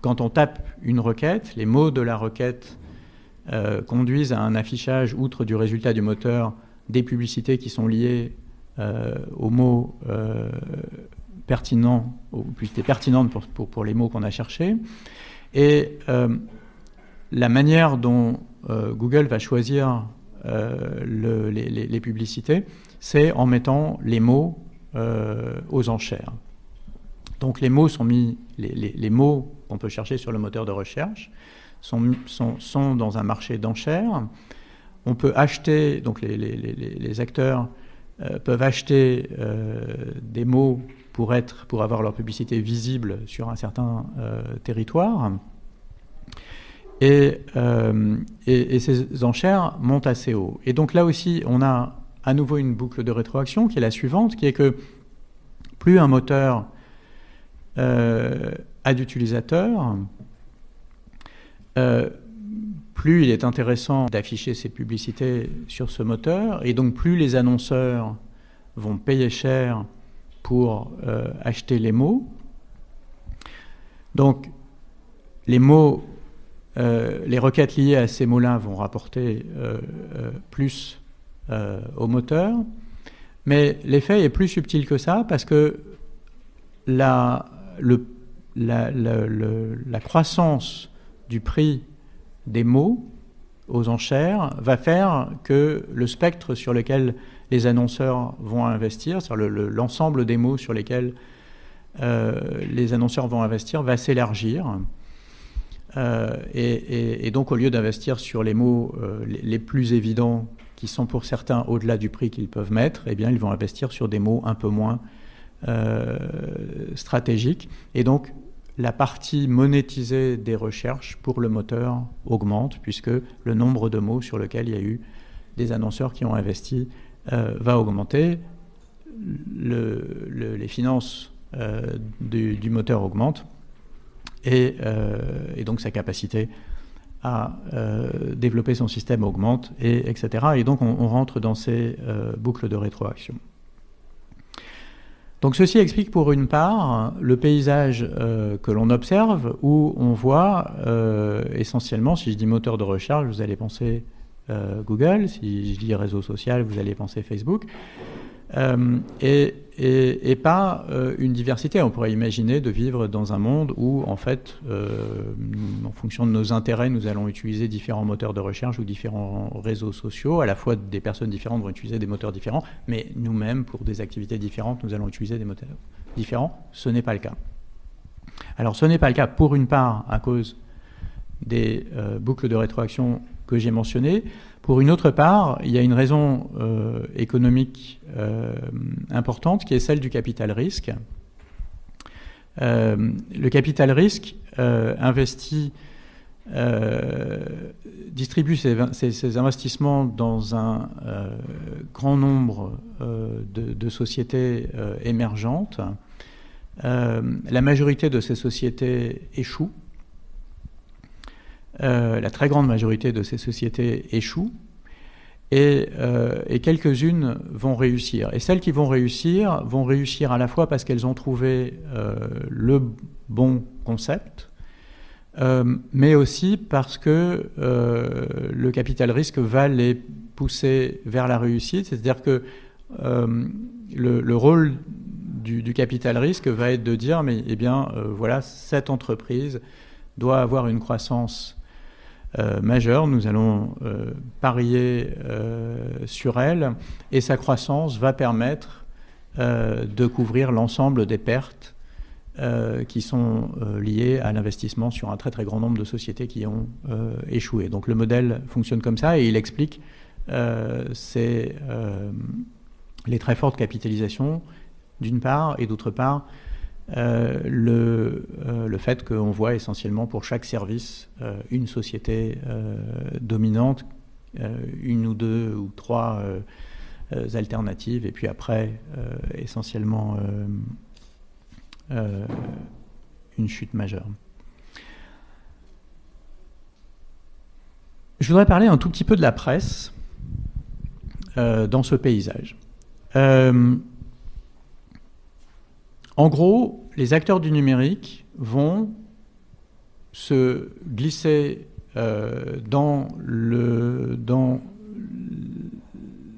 quand on tape une requête, les mots de la requête conduisent à un affichage, outre du résultat du moteur, des publicités qui sont liées aux mots pertinents, aux publicités pertinentes pour, les mots qu'on a cherchés. Et la manière dont Google va choisir le, les, publicités, c'est en mettant les mots euh, aux enchères. Donc les mots sont mis, les, mots qu'on peut chercher sur le moteur de recherche sont, dans un marché d'enchères. On peut acheter, donc les, acteurs euh, peuvent acheter euh, des mots pour, avoir leur publicité visible sur un certain territoire. Et, ces enchères montent assez haut. Et donc là aussi, on a à nouveau une boucle de rétroaction qui est la suivante, qui est que plus un moteur euh, a d'utilisateurs, euh, plus il est intéressant d'afficher ses publicités sur ce moteur, et donc plus les annonceurs vont payer cher pour euh, acheter les mots. Donc les mots, les requêtes liées à ces mots-là vont rapporter plus euh, au moteur. Mais l'effet est plus subtil que ça parce que la, le, la, croissance du prix des mots aux enchères va faire que le spectre sur lequel les annonceurs vont investir, c'est-à-dire l'ensemble des mots sur lesquels euh, les annonceurs vont investir, va s'élargir. et, donc, au lieu d'investir sur les mots les, plus évidents, qui sont pour certains au-delà du prix qu'ils peuvent mettre, eh bien, ils vont investir sur des mots un peu moins stratégiques. Et donc, la partie monétisée des recherches pour le moteur augmente, puisque le nombre de mots sur lesquels il y a eu des annonceurs qui ont investi euh, va augmenter. les finances euh, du, moteur augmentent euh, et, donc sa capacité à développer son système augmente, et, etc. Et donc on rentre dans ces boucles de rétroaction. Donc ceci explique pour une part le paysage euh, que l'on observe où on voit euh, essentiellement, si je dis moteur de recherche, vous allez penser euh, Google, si je dis réseau social, vous allez penser Facebook. Euh, et, pas euh, une diversité. On pourrait imaginer de vivre dans un monde où, en fait, euh, en fonction de nos intérêts, nous allons utiliser différents moteurs de recherche ou différents réseaux sociaux. À la fois, des personnes différentes vont utiliser des moteurs différents, mais nous-mêmes, pour des activités différentes, nous allons utiliser des moteurs différents. Ce n'est pas le cas. Alors, ce n'est pas le cas, pour une part, à cause des boucles de rétroaction que j'ai mentionnées. Pour une autre part, il y a une raison euh, économique euh, importante qui est celle du capital risque. Euh, le capital risque investit, distribue ses, investissements dans un grand nombre de, sociétés émergentes. la majorité de ces sociétés échouent euh, la très grande majorité de ces sociétés échouent et, euh, et quelques-unes vont réussir. Et celles qui vont réussir vont réussir à la fois parce qu'elles ont trouvé euh, le bon concept, mais aussi parce que le capital risque va les pousser vers la réussite. C'est-à-dire que le, le, rôle du, du, capital risque va être de dire, mais eh bien, voilà, cette entreprise doit avoir une croissance euh, majeure. Nous allons euh, parier euh, sur elle et sa croissance va permettre de couvrir l'ensemble des pertes qui sont liées à l'investissement sur un très très grand nombre de sociétés qui ont échoué. Donc le modèle fonctionne comme ça et il explique les très fortes capitalisations d'une part et d'autre part euh, le, euh, le, fait qu'on voit essentiellement pour chaque service euh, une société dominante, une ou deux ou trois alternatives, et puis après essentiellement une chute majeure. Je voudrais parler un tout petit peu de la presse dans ce paysage. En gros, les acteurs du numérique vont se glisser euh, dans le, dans,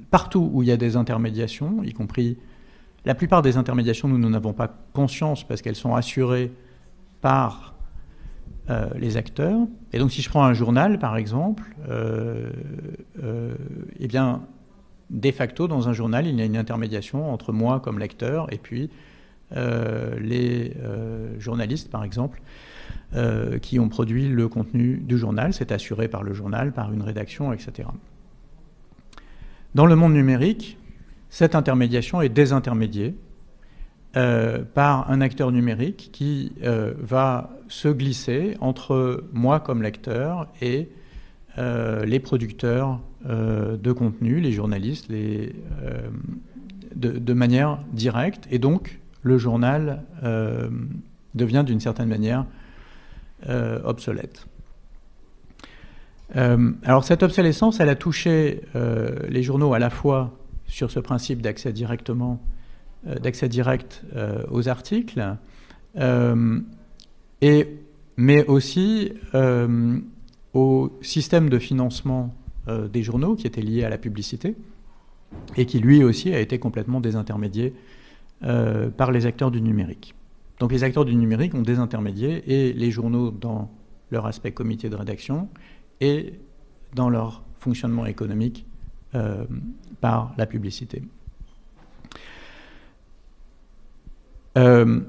partout où il y a des intermédiations, y compris la plupart des intermédiations, nous n'en avons pas conscience parce qu'elles sont assurées par euh, les acteurs. Et donc, si je prends un journal, par exemple, euh, eh bien, de facto, dans un journal, il y a une intermédiation entre moi comme lecteur et puis les euh, journalistes, par exemple, euh, qui ont produit le contenu du journal. C'est assuré par le journal, par une rédaction, etc. Dans le monde numérique, cette intermédiation est désintermédiée par un acteur numérique qui va se glisser entre moi comme lecteur et les producteurs de contenu, les journalistes, de, manière directe. Et donc, le journal euh, devient d'une certaine manière euh, obsolète. Euh, alors cette obsolescence, elle a touché les journaux à la fois sur ce principe d'accès directement, d'accès direct aux articles, et, mais aussi au système de financement des journaux qui était lié à la publicité et qui lui aussi a été complètement désintermédié euh, par les acteurs du numérique. Donc les acteurs du numérique ont des intermédiaires et les journaux dans leur aspect comité de rédaction et dans leur fonctionnement économique euh, par la publicité. Euh,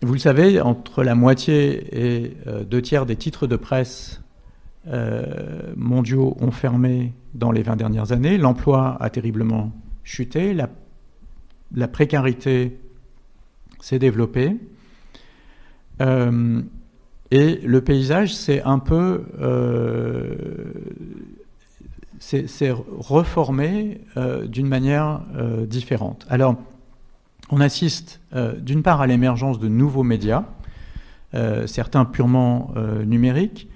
vous le savez, entre la moitié et deux tiers des titres de presse mondiaux ont fermé dans les 20 dernières années. L'emploi a terriblement chuté, la, la précarité s'est développée. Et le paysage, c'est un peu. Euh, reformé euh, d'une manière euh, différente. Alors, on assiste d'une part à l'émergence de nouveaux médias, certains purement numériques,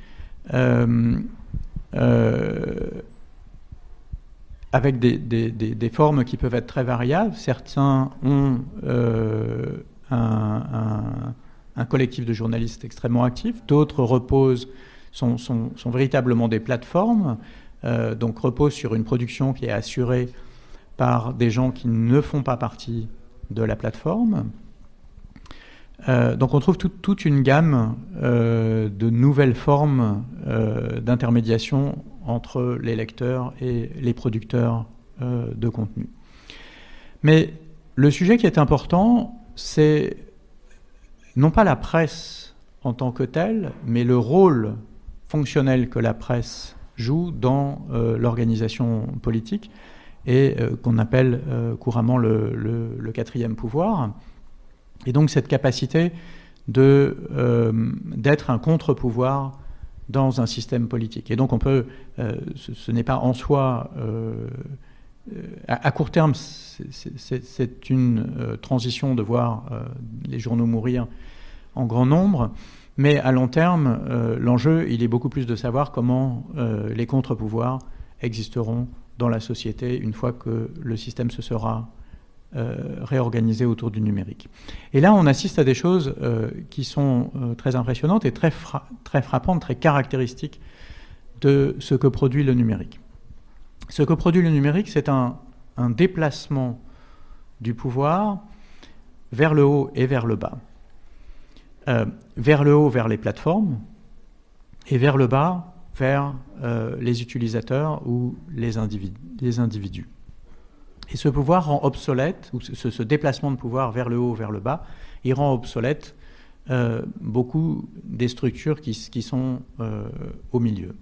avec des, des, des, formes qui peuvent être très variables. Certains ont un, un un collectif de journalistes extrêmement actifs, d'autres reposent, sont, sont, véritablement des plateformes, euh, donc reposent sur une production qui est assurée par des gens qui ne font pas partie de la plateforme. Euh, donc on trouve toute une gamme euh, de nouvelles formes d'intermédiation entre les lecteurs et les producteurs de contenu. Mais le sujet qui est important, c'est non pas la presse en tant que telle, mais le rôle fonctionnel que la presse joue dans euh, l'organisation politique et euh, qu'on appelle euh, couramment le, quatrième pouvoir. Et donc cette capacité d'être un contre-pouvoir dans un système politique. Et donc on peut, ce, n'est pas en soi, à, court terme, c'est une transition de voir les journaux mourir en grand nombre. Mais à long terme, euh, l'enjeu, il est beaucoup plus de savoir comment euh, les contre-pouvoirs existeront dans la société une fois que le système se sera euh, réorganisé autour du numérique. Et là, on assiste à des choses qui sont très impressionnantes et très, très frappantes, très caractéristiques de ce que produit le numérique. Ce que produit le numérique, c'est un, déplacement du pouvoir vers le haut et vers le bas. Euh, vers le haut, vers les plateformes, et vers le bas, vers euh, les utilisateurs ou les, individus. Et ce pouvoir rend obsolète, ou ce, déplacement de pouvoir vers le haut, vers le bas, il rend obsolète euh, beaucoup des structures qui, sont au milieu.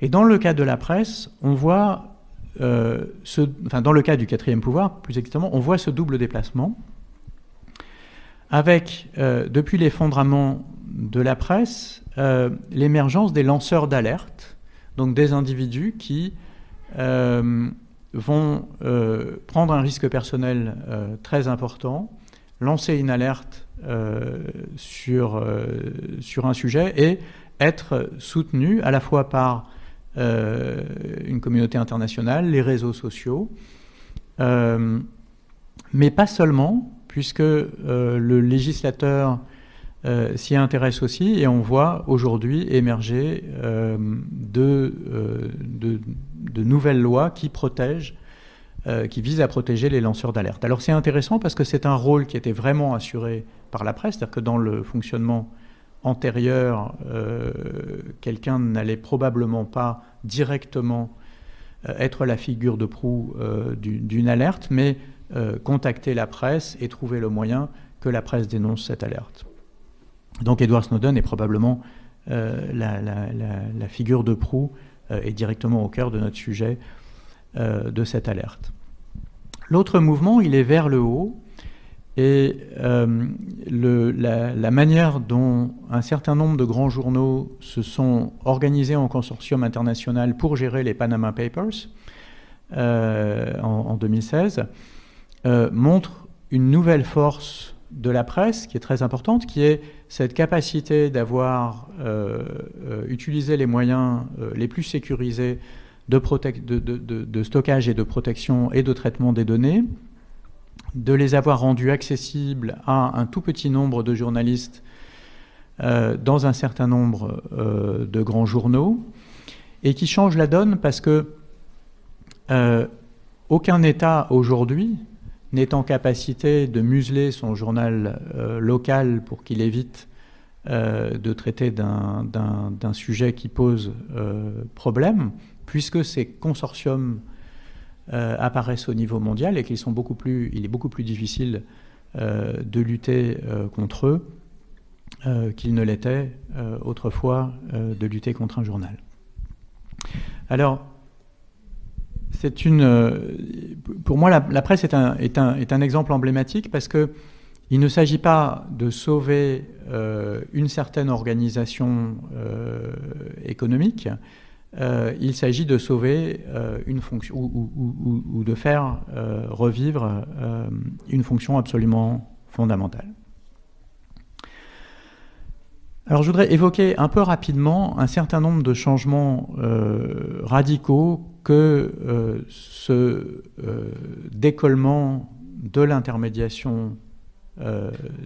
Et dans le cas de la presse, on voit, ce, enfin dans le cas du quatrième pouvoir, plus exactement, on voit ce double déplacement avec, euh, depuis l'effondrement de la presse, euh, l'émergence des lanceurs d'alerte, donc des individus qui euh, vont prendre un risque personnel très important, lancer une alerte sur, sur un sujet et être soutenus à la fois par une communauté internationale, les réseaux sociaux, mais pas seulement, puisque euh, le législateur euh, s'y intéresse aussi et on voit aujourd'hui émerger euh, de, de, nouvelles lois qui protègent, qui visent à protéger les lanceurs d'alerte. Alors c'est intéressant parce que c'est un rôle qui était vraiment assuré par la presse, c'est-à-dire que dans le fonctionnement antérieur, quelqu'un n'allait probablement pas directement être la figure de proue d'une alerte, mais euh, contacter la presse et trouver le moyen que la presse dénonce cette alerte. Donc Edward Snowden est probablement euh, la, figure de proue euh, et directement au cœur de notre sujet de cette alerte. L'autre mouvement, il est vers le haut, et la, manière dont un certain nombre de grands journaux se sont organisés en consortium international pour gérer les Panama Papers en, 2016 euh, montre une nouvelle force de la presse qui est très importante, qui est cette capacité d'avoir euh, euh, utilisé les moyens les plus sécurisés de, de, stockage et de protection et de traitement des données, de les avoir rendus accessibles à un tout petit nombre de journalistes dans un certain nombre de grands journaux, et qui change la donne parce que aucun État aujourd'hui n'est en capacité de museler son journal euh, local pour qu'il évite euh, de traiter d'un sujet qui pose euh, problème, puisque ces consortiums apparaissent au niveau mondial et qu'ils sont beaucoup plus, il est beaucoup plus difficile de lutter contre eux qu'il ne l'était autrefois de lutter contre un journal. Alors, c'est une, pour moi, la, presse est un, est, un, est un, exemple emblématique parce que il ne s'agit pas de sauver une certaine organisation économique, euh, il s'agit de sauver euh, une fonction ou, de faire euh, revivre une fonction absolument fondamentale. Alors je voudrais évoquer un peu rapidement un certain nombre de changements radicaux que ce décollement de l'intermédiation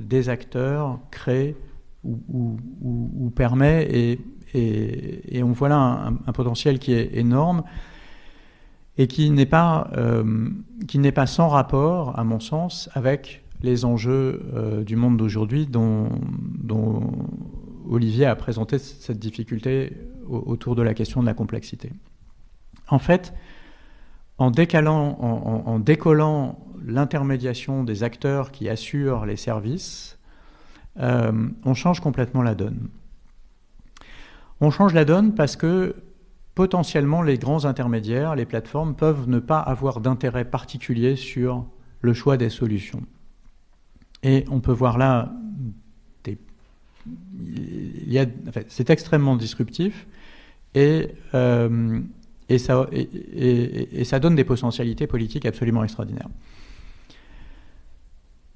des acteurs crée ou, permet et on voit là un, potentiel qui est énorme et qui n'est pas, euh, pas sans rapport, à mon sens, avec les enjeux euh, du monde d'aujourd'hui dont, Olivier a présenté cette difficulté autour de la question de la complexité. En fait, en, décalant, en, décollant l'intermédiation des acteurs qui assurent les services, euh, on change complètement la donne. On change la donne parce que potentiellement les grands intermédiaires, les plateformes, peuvent ne pas avoir d'intérêt particulier sur le choix des solutions. Et on peut voir là, c'est extrêmement disruptif et, euh, et, ça, donne des potentialités politiques absolument extraordinaires.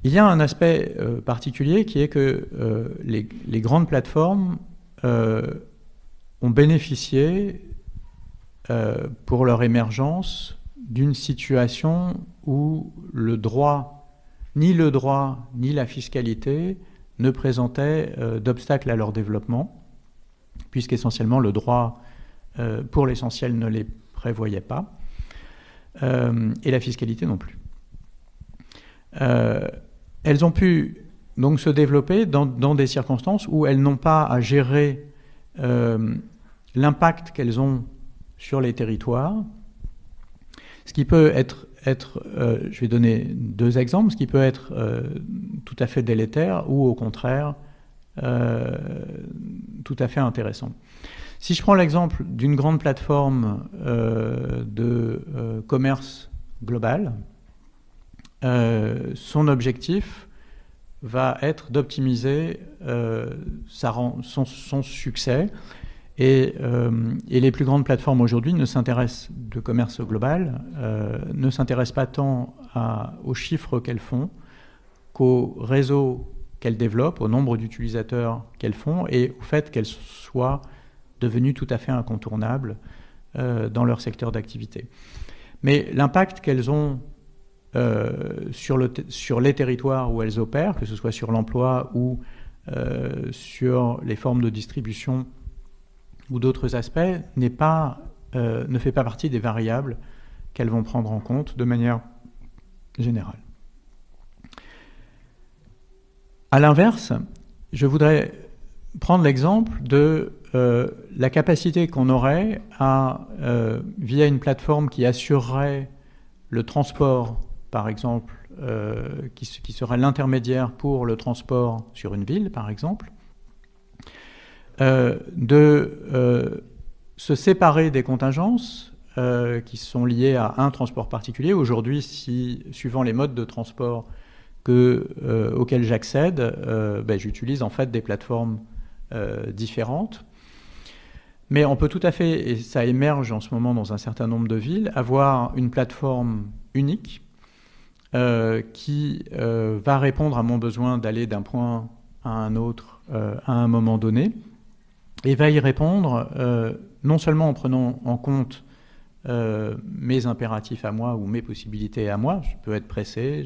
Il y a un aspect euh, particulier qui est que euh, les, grandes plateformes ont bénéficié euh, pour leur émergence d'une situation où le droit, ni le droit, ni la fiscalité ne présentaient euh, d'obstacles à leur développement, puisqu'essentiellement le droit, euh, pour l'essentiel, ne les prévoyait pas, et la fiscalité non plus. elles ont pu donc se développer dans, des circonstances où elles n'ont pas à gérer l'impact qu'elles ont sur les territoires, ce qui peut être, euh, je vais donner deux exemples, ce qui peut être euh, tout à fait délétère ou au contraire euh, tout à fait intéressant. Si je prends l'exemple d'une grande plateforme de commerce global, son objectif va être d'optimiser son, succès. Euh, et, les plus grandes plateformes aujourd'hui ne s'intéressent de commerce global, euh, ne s'intéressent pas tant aux chiffres qu'elles font qu'au réseau qu'elles développent, au nombre d'utilisateurs qu'elles font et au fait qu'elles soient devenues tout à fait incontournables euh, dans leur secteur d'activité. Mais l'impact qu'elles ont sur, le sur, les territoires où elles opèrent, que ce soit sur l'emploi ou sur les formes de distribution ou d'autres aspects pas, euh, ne fait pas partie des variables qu'elles vont prendre en compte de manière générale. À l'inverse, je voudrais prendre l'exemple de euh, la capacité qu'on aurait à, euh, via une plateforme qui assurerait le transport, par exemple, qui, qui, serait l'intermédiaire pour le transport sur une ville, par exemple, euh, de euh, se séparer des contingences euh, qui sont liées à un transport particulier. Aujourd'hui, si, suivant les modes de transport que, auxquels j'accède, ben, j'utilise en fait des plateformes différentes. Mais on peut tout à fait, et ça émerge en ce moment dans un certain nombre de villes, avoir une plateforme unique qui va répondre à mon besoin d'aller d'un point à un autre à un moment donné, et va y répondre euh, non seulement en prenant en compte euh, mes impératifs à moi ou mes possibilités à moi, je peux être pressé,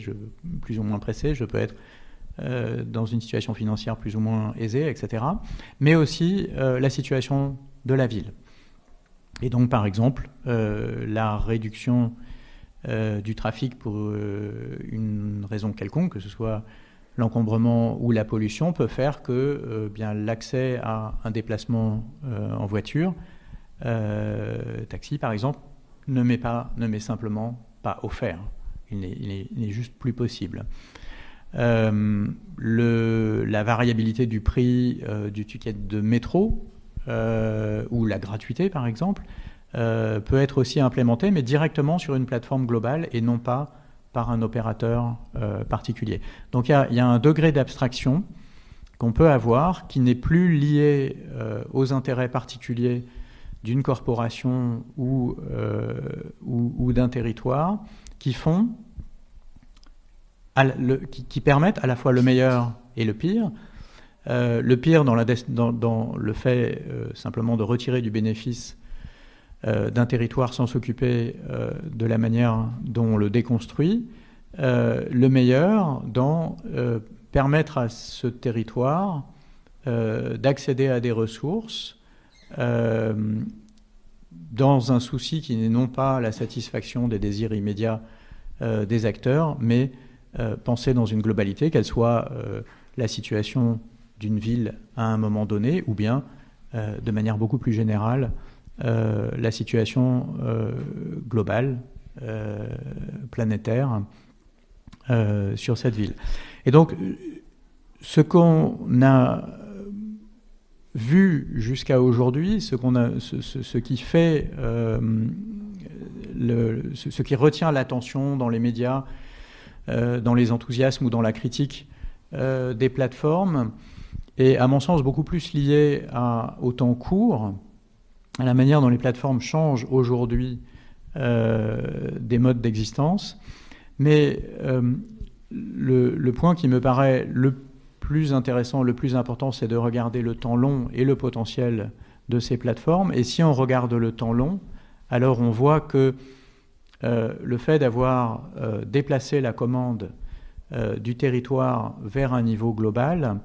plus ou moins pressé, je peux être euh, dans une situation financière plus ou moins aisée, etc., mais aussi la situation de la ville. Et donc, par exemple, la réduction du trafic pour une raison quelconque, que ce soit l'encombrement ou la pollution peut faire que euh, bien l'accès à un déplacement euh, en voiture, euh, taxi par exemple, ne m'est simplement pas offert. Il n'est juste plus possible. La variabilité du prix du ticket de métro ou la gratuité par exemple peut être aussi implémentée, mais directement sur une plateforme globale et non pas par un opérateur particulier. Donc il y, a un degré d'abstraction qu'on peut avoir qui n'est plus lié aux intérêts particuliers d'une corporation ou, euh, ou, d'un territoire qui font, qui, permettent à la fois le meilleur et le pire. Euh, le pire dans, le fait euh, simplement de retirer du bénéfice d'un territoire sans s'occuper de la manière dont on le déconstruit. le meilleur dans permettre à ce territoire d'accéder à des ressources euh, dans un souci qui n'est non pas la satisfaction des désirs immédiats euh, des acteurs, mais euh, penser dans une globalité, qu'elle soit la situation d'une ville à un moment donné, ou bien, de manière beaucoup plus générale, la situation globale, planétaire, sur cette ville. Et donc, ce qu'on a vu jusqu'à aujourd'hui, ce, qu'on ce, qui fait, euh, ce, qui retient l'attention dans les médias, euh, dans les enthousiasmes ou dans la critique euh, des plateformes, est à mon sens beaucoup plus lié au temps court, à la manière dont les plateformes changent aujourd'hui des modes d'existence. Mais le, point qui me paraît le plus intéressant, le plus important, c'est de regarder le temps long et le potentiel de ces plateformes. Et si on regarde le temps long, alors on voit que euh, le fait d'avoir euh, déplacé la commande euh, du territoire vers un niveau global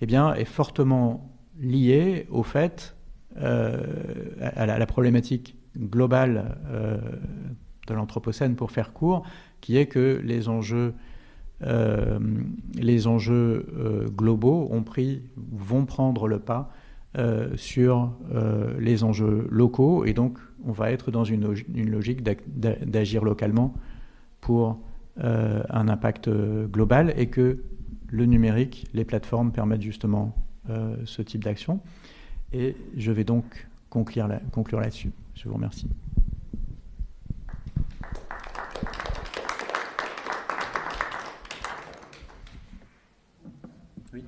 eh bien, est fortement lié au fait, à la, problématique globale de l'Anthropocène, pour faire court, qui est que les enjeux les enjeux globaux ont pris, vont prendre le pas sur les enjeux locaux et donc on va être dans une, logique d'agir localement pour un impact global et que le numérique, les plateformes permettent justement ce type d'action. Et je vais donc conclure là-dessus. Je vous remercie. Oui,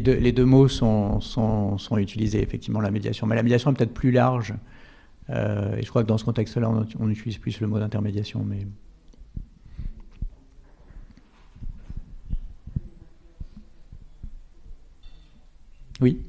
deux, les deux mots sont, utilisés, effectivement, la médiation. Mais la médiation est peut-être plus large. Euh, et je crois que dans ce contexte-là, on, on, utilise plus le mot d'intermédiation. Mais... Oui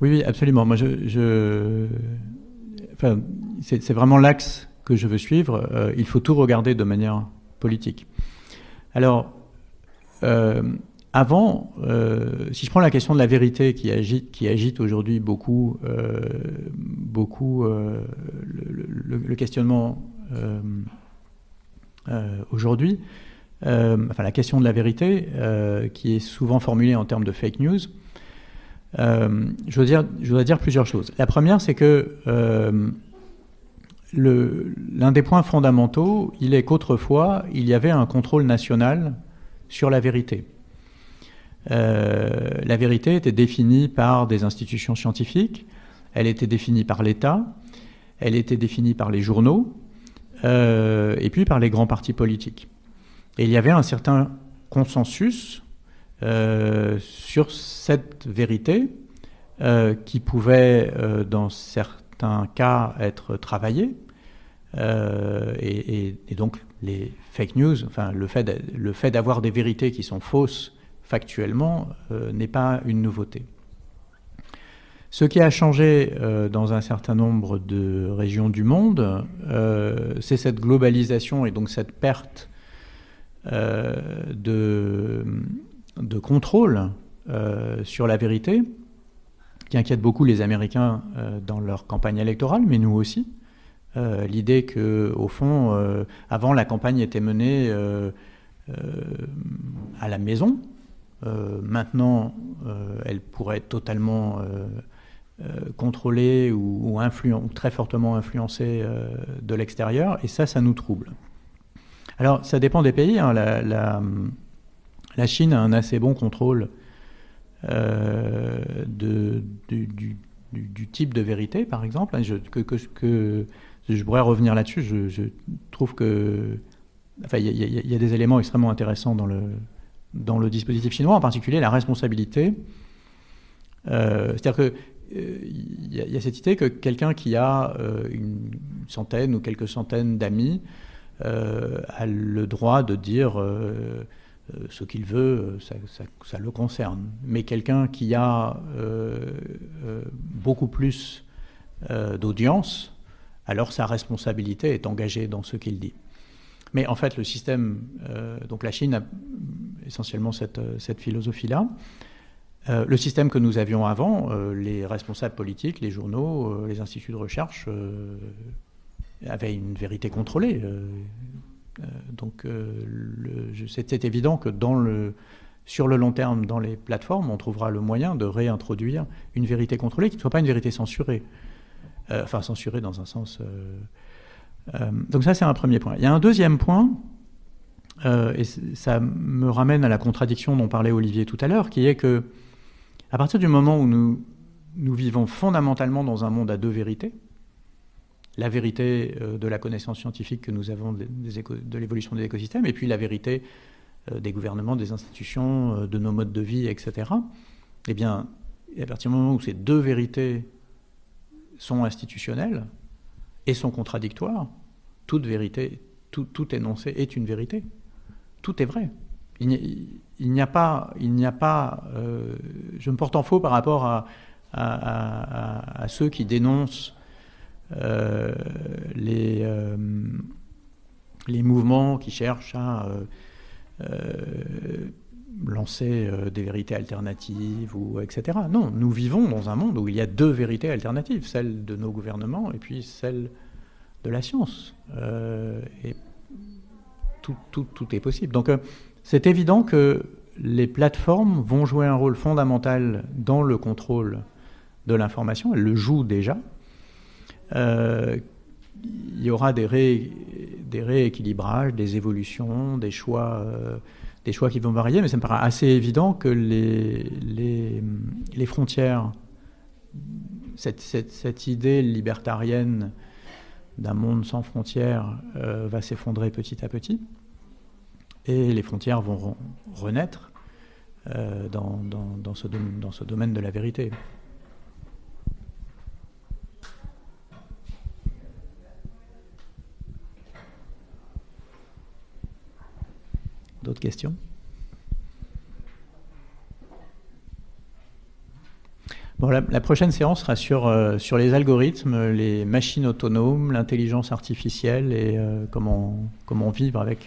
Oui, absolument. Moi, je, Enfin, c'est vraiment l'axe que je veux suivre. Euh, il faut tout regarder de manière politique. Alors, euh, avant, euh, si je prends la question de la vérité qui agite, qui agite aujourd'hui beaucoup, beaucoup le, questionnement aujourd'hui, enfin la question de la vérité, qui est souvent formulée en termes de fake news, euh, je, veux dire, voudrais dire plusieurs choses. La première, c'est que euh, l'un des points fondamentaux, il est qu'autrefois, il y avait un contrôle national sur la vérité. Euh, la vérité était définie par des institutions scientifiques, elle était définie par l'État, elle était définie par les journaux, et puis par les grands partis politiques. Et il y avait un certain consensus sur cette vérité qui pouvait, dans certains cas, être travaillée. Et, donc les fake news, enfin le fait, d'avoir des vérités qui sont fausses factuellement n'est pas une nouveauté. Ce qui a changé euh, dans un certain nombre de régions du monde, euh, c'est cette globalisation et donc cette perte euh, de, de, contrôle sur la vérité qui inquiète beaucoup les Américains dans leur campagne électorale, mais nous aussi. L'idée que, au fond, avant la campagne était menée à la maison, maintenant elle pourrait être totalement euh, contrôlé ou, très fortement influencé euh, de l'extérieur, et ça, ça nous trouble. Alors, ça dépend des pays. Hein. Chine a un assez bon contrôle euh, du, type de vérité, par exemple. Hein. Je, pourrais revenir là-dessus. Je, trouve que. Il y, a des éléments extrêmement intéressants dans le, dispositif chinois, en particulier la responsabilité. C'est-à-dire que il y, a cette idée que quelqu'un qui a euh, une centaine ou quelques centaines d'amis euh, a le droit de dire euh, ce qu'il veut, ça, le concerne. Mais quelqu'un qui a beaucoup plus d'audience, alors sa responsabilité est engagée dans ce qu'il dit. Mais en fait, le système, donc la Chine a essentiellement cette, philosophie-là. Euh, le système que nous avions avant, euh, les responsables politiques, les journaux, euh, les instituts de recherche avaient une vérité contrôlée. Donc c'était évident que dans le, sur le long terme, dans les plateformes, on trouvera le moyen de réintroduire une vérité contrôlée qui ne soit pas une vérité censurée. enfin, censurée dans un sens... donc ça, c'est un premier point. Il y a un deuxième point, et ça me ramène à la contradiction dont parlait Olivier tout à l'heure, qui est que à partir du moment où nous vivons fondamentalement dans un monde à deux vérités, la vérité euh, de la connaissance scientifique que nous avons de l'évolution des écosystèmes, et puis la vérité euh, des gouvernements, des institutions, euh, de nos modes de vie, etc. Eh bien, à partir du moment où ces deux vérités sont institutionnelles et sont contradictoires, toute vérité, tout, énoncé est une vérité. Tout est vrai il n'y a pas, je me porte en faux par rapport à, ceux qui dénoncent les, euh, les mouvements qui cherchent à lancer des vérités alternatives, ou, etc. Non, nous vivons dans un monde où il y a deux vérités alternatives, celle de nos gouvernements et puis celle de la science. et tout, tout, tout, est possible. Donc, c'est évident que les plateformes vont jouer un rôle fondamental dans le contrôle de l'information. Elles le jouent déjà. Euh, il y aura des, rééquilibrages, des évolutions, des choix, euh, des choix qui vont varier, mais ça me paraît assez évident que les, frontières, cette, idée libertarienne d'un monde sans frontières euh, va s'effondrer petit à petit et les frontières vont renaître dans ce domaine de la vérité. D'autres questions? Bon, la, prochaine séance sera sur, euh, sur les algorithmes, les machines autonomes, l'intelligence artificielle et euh, comment, comment vivre avec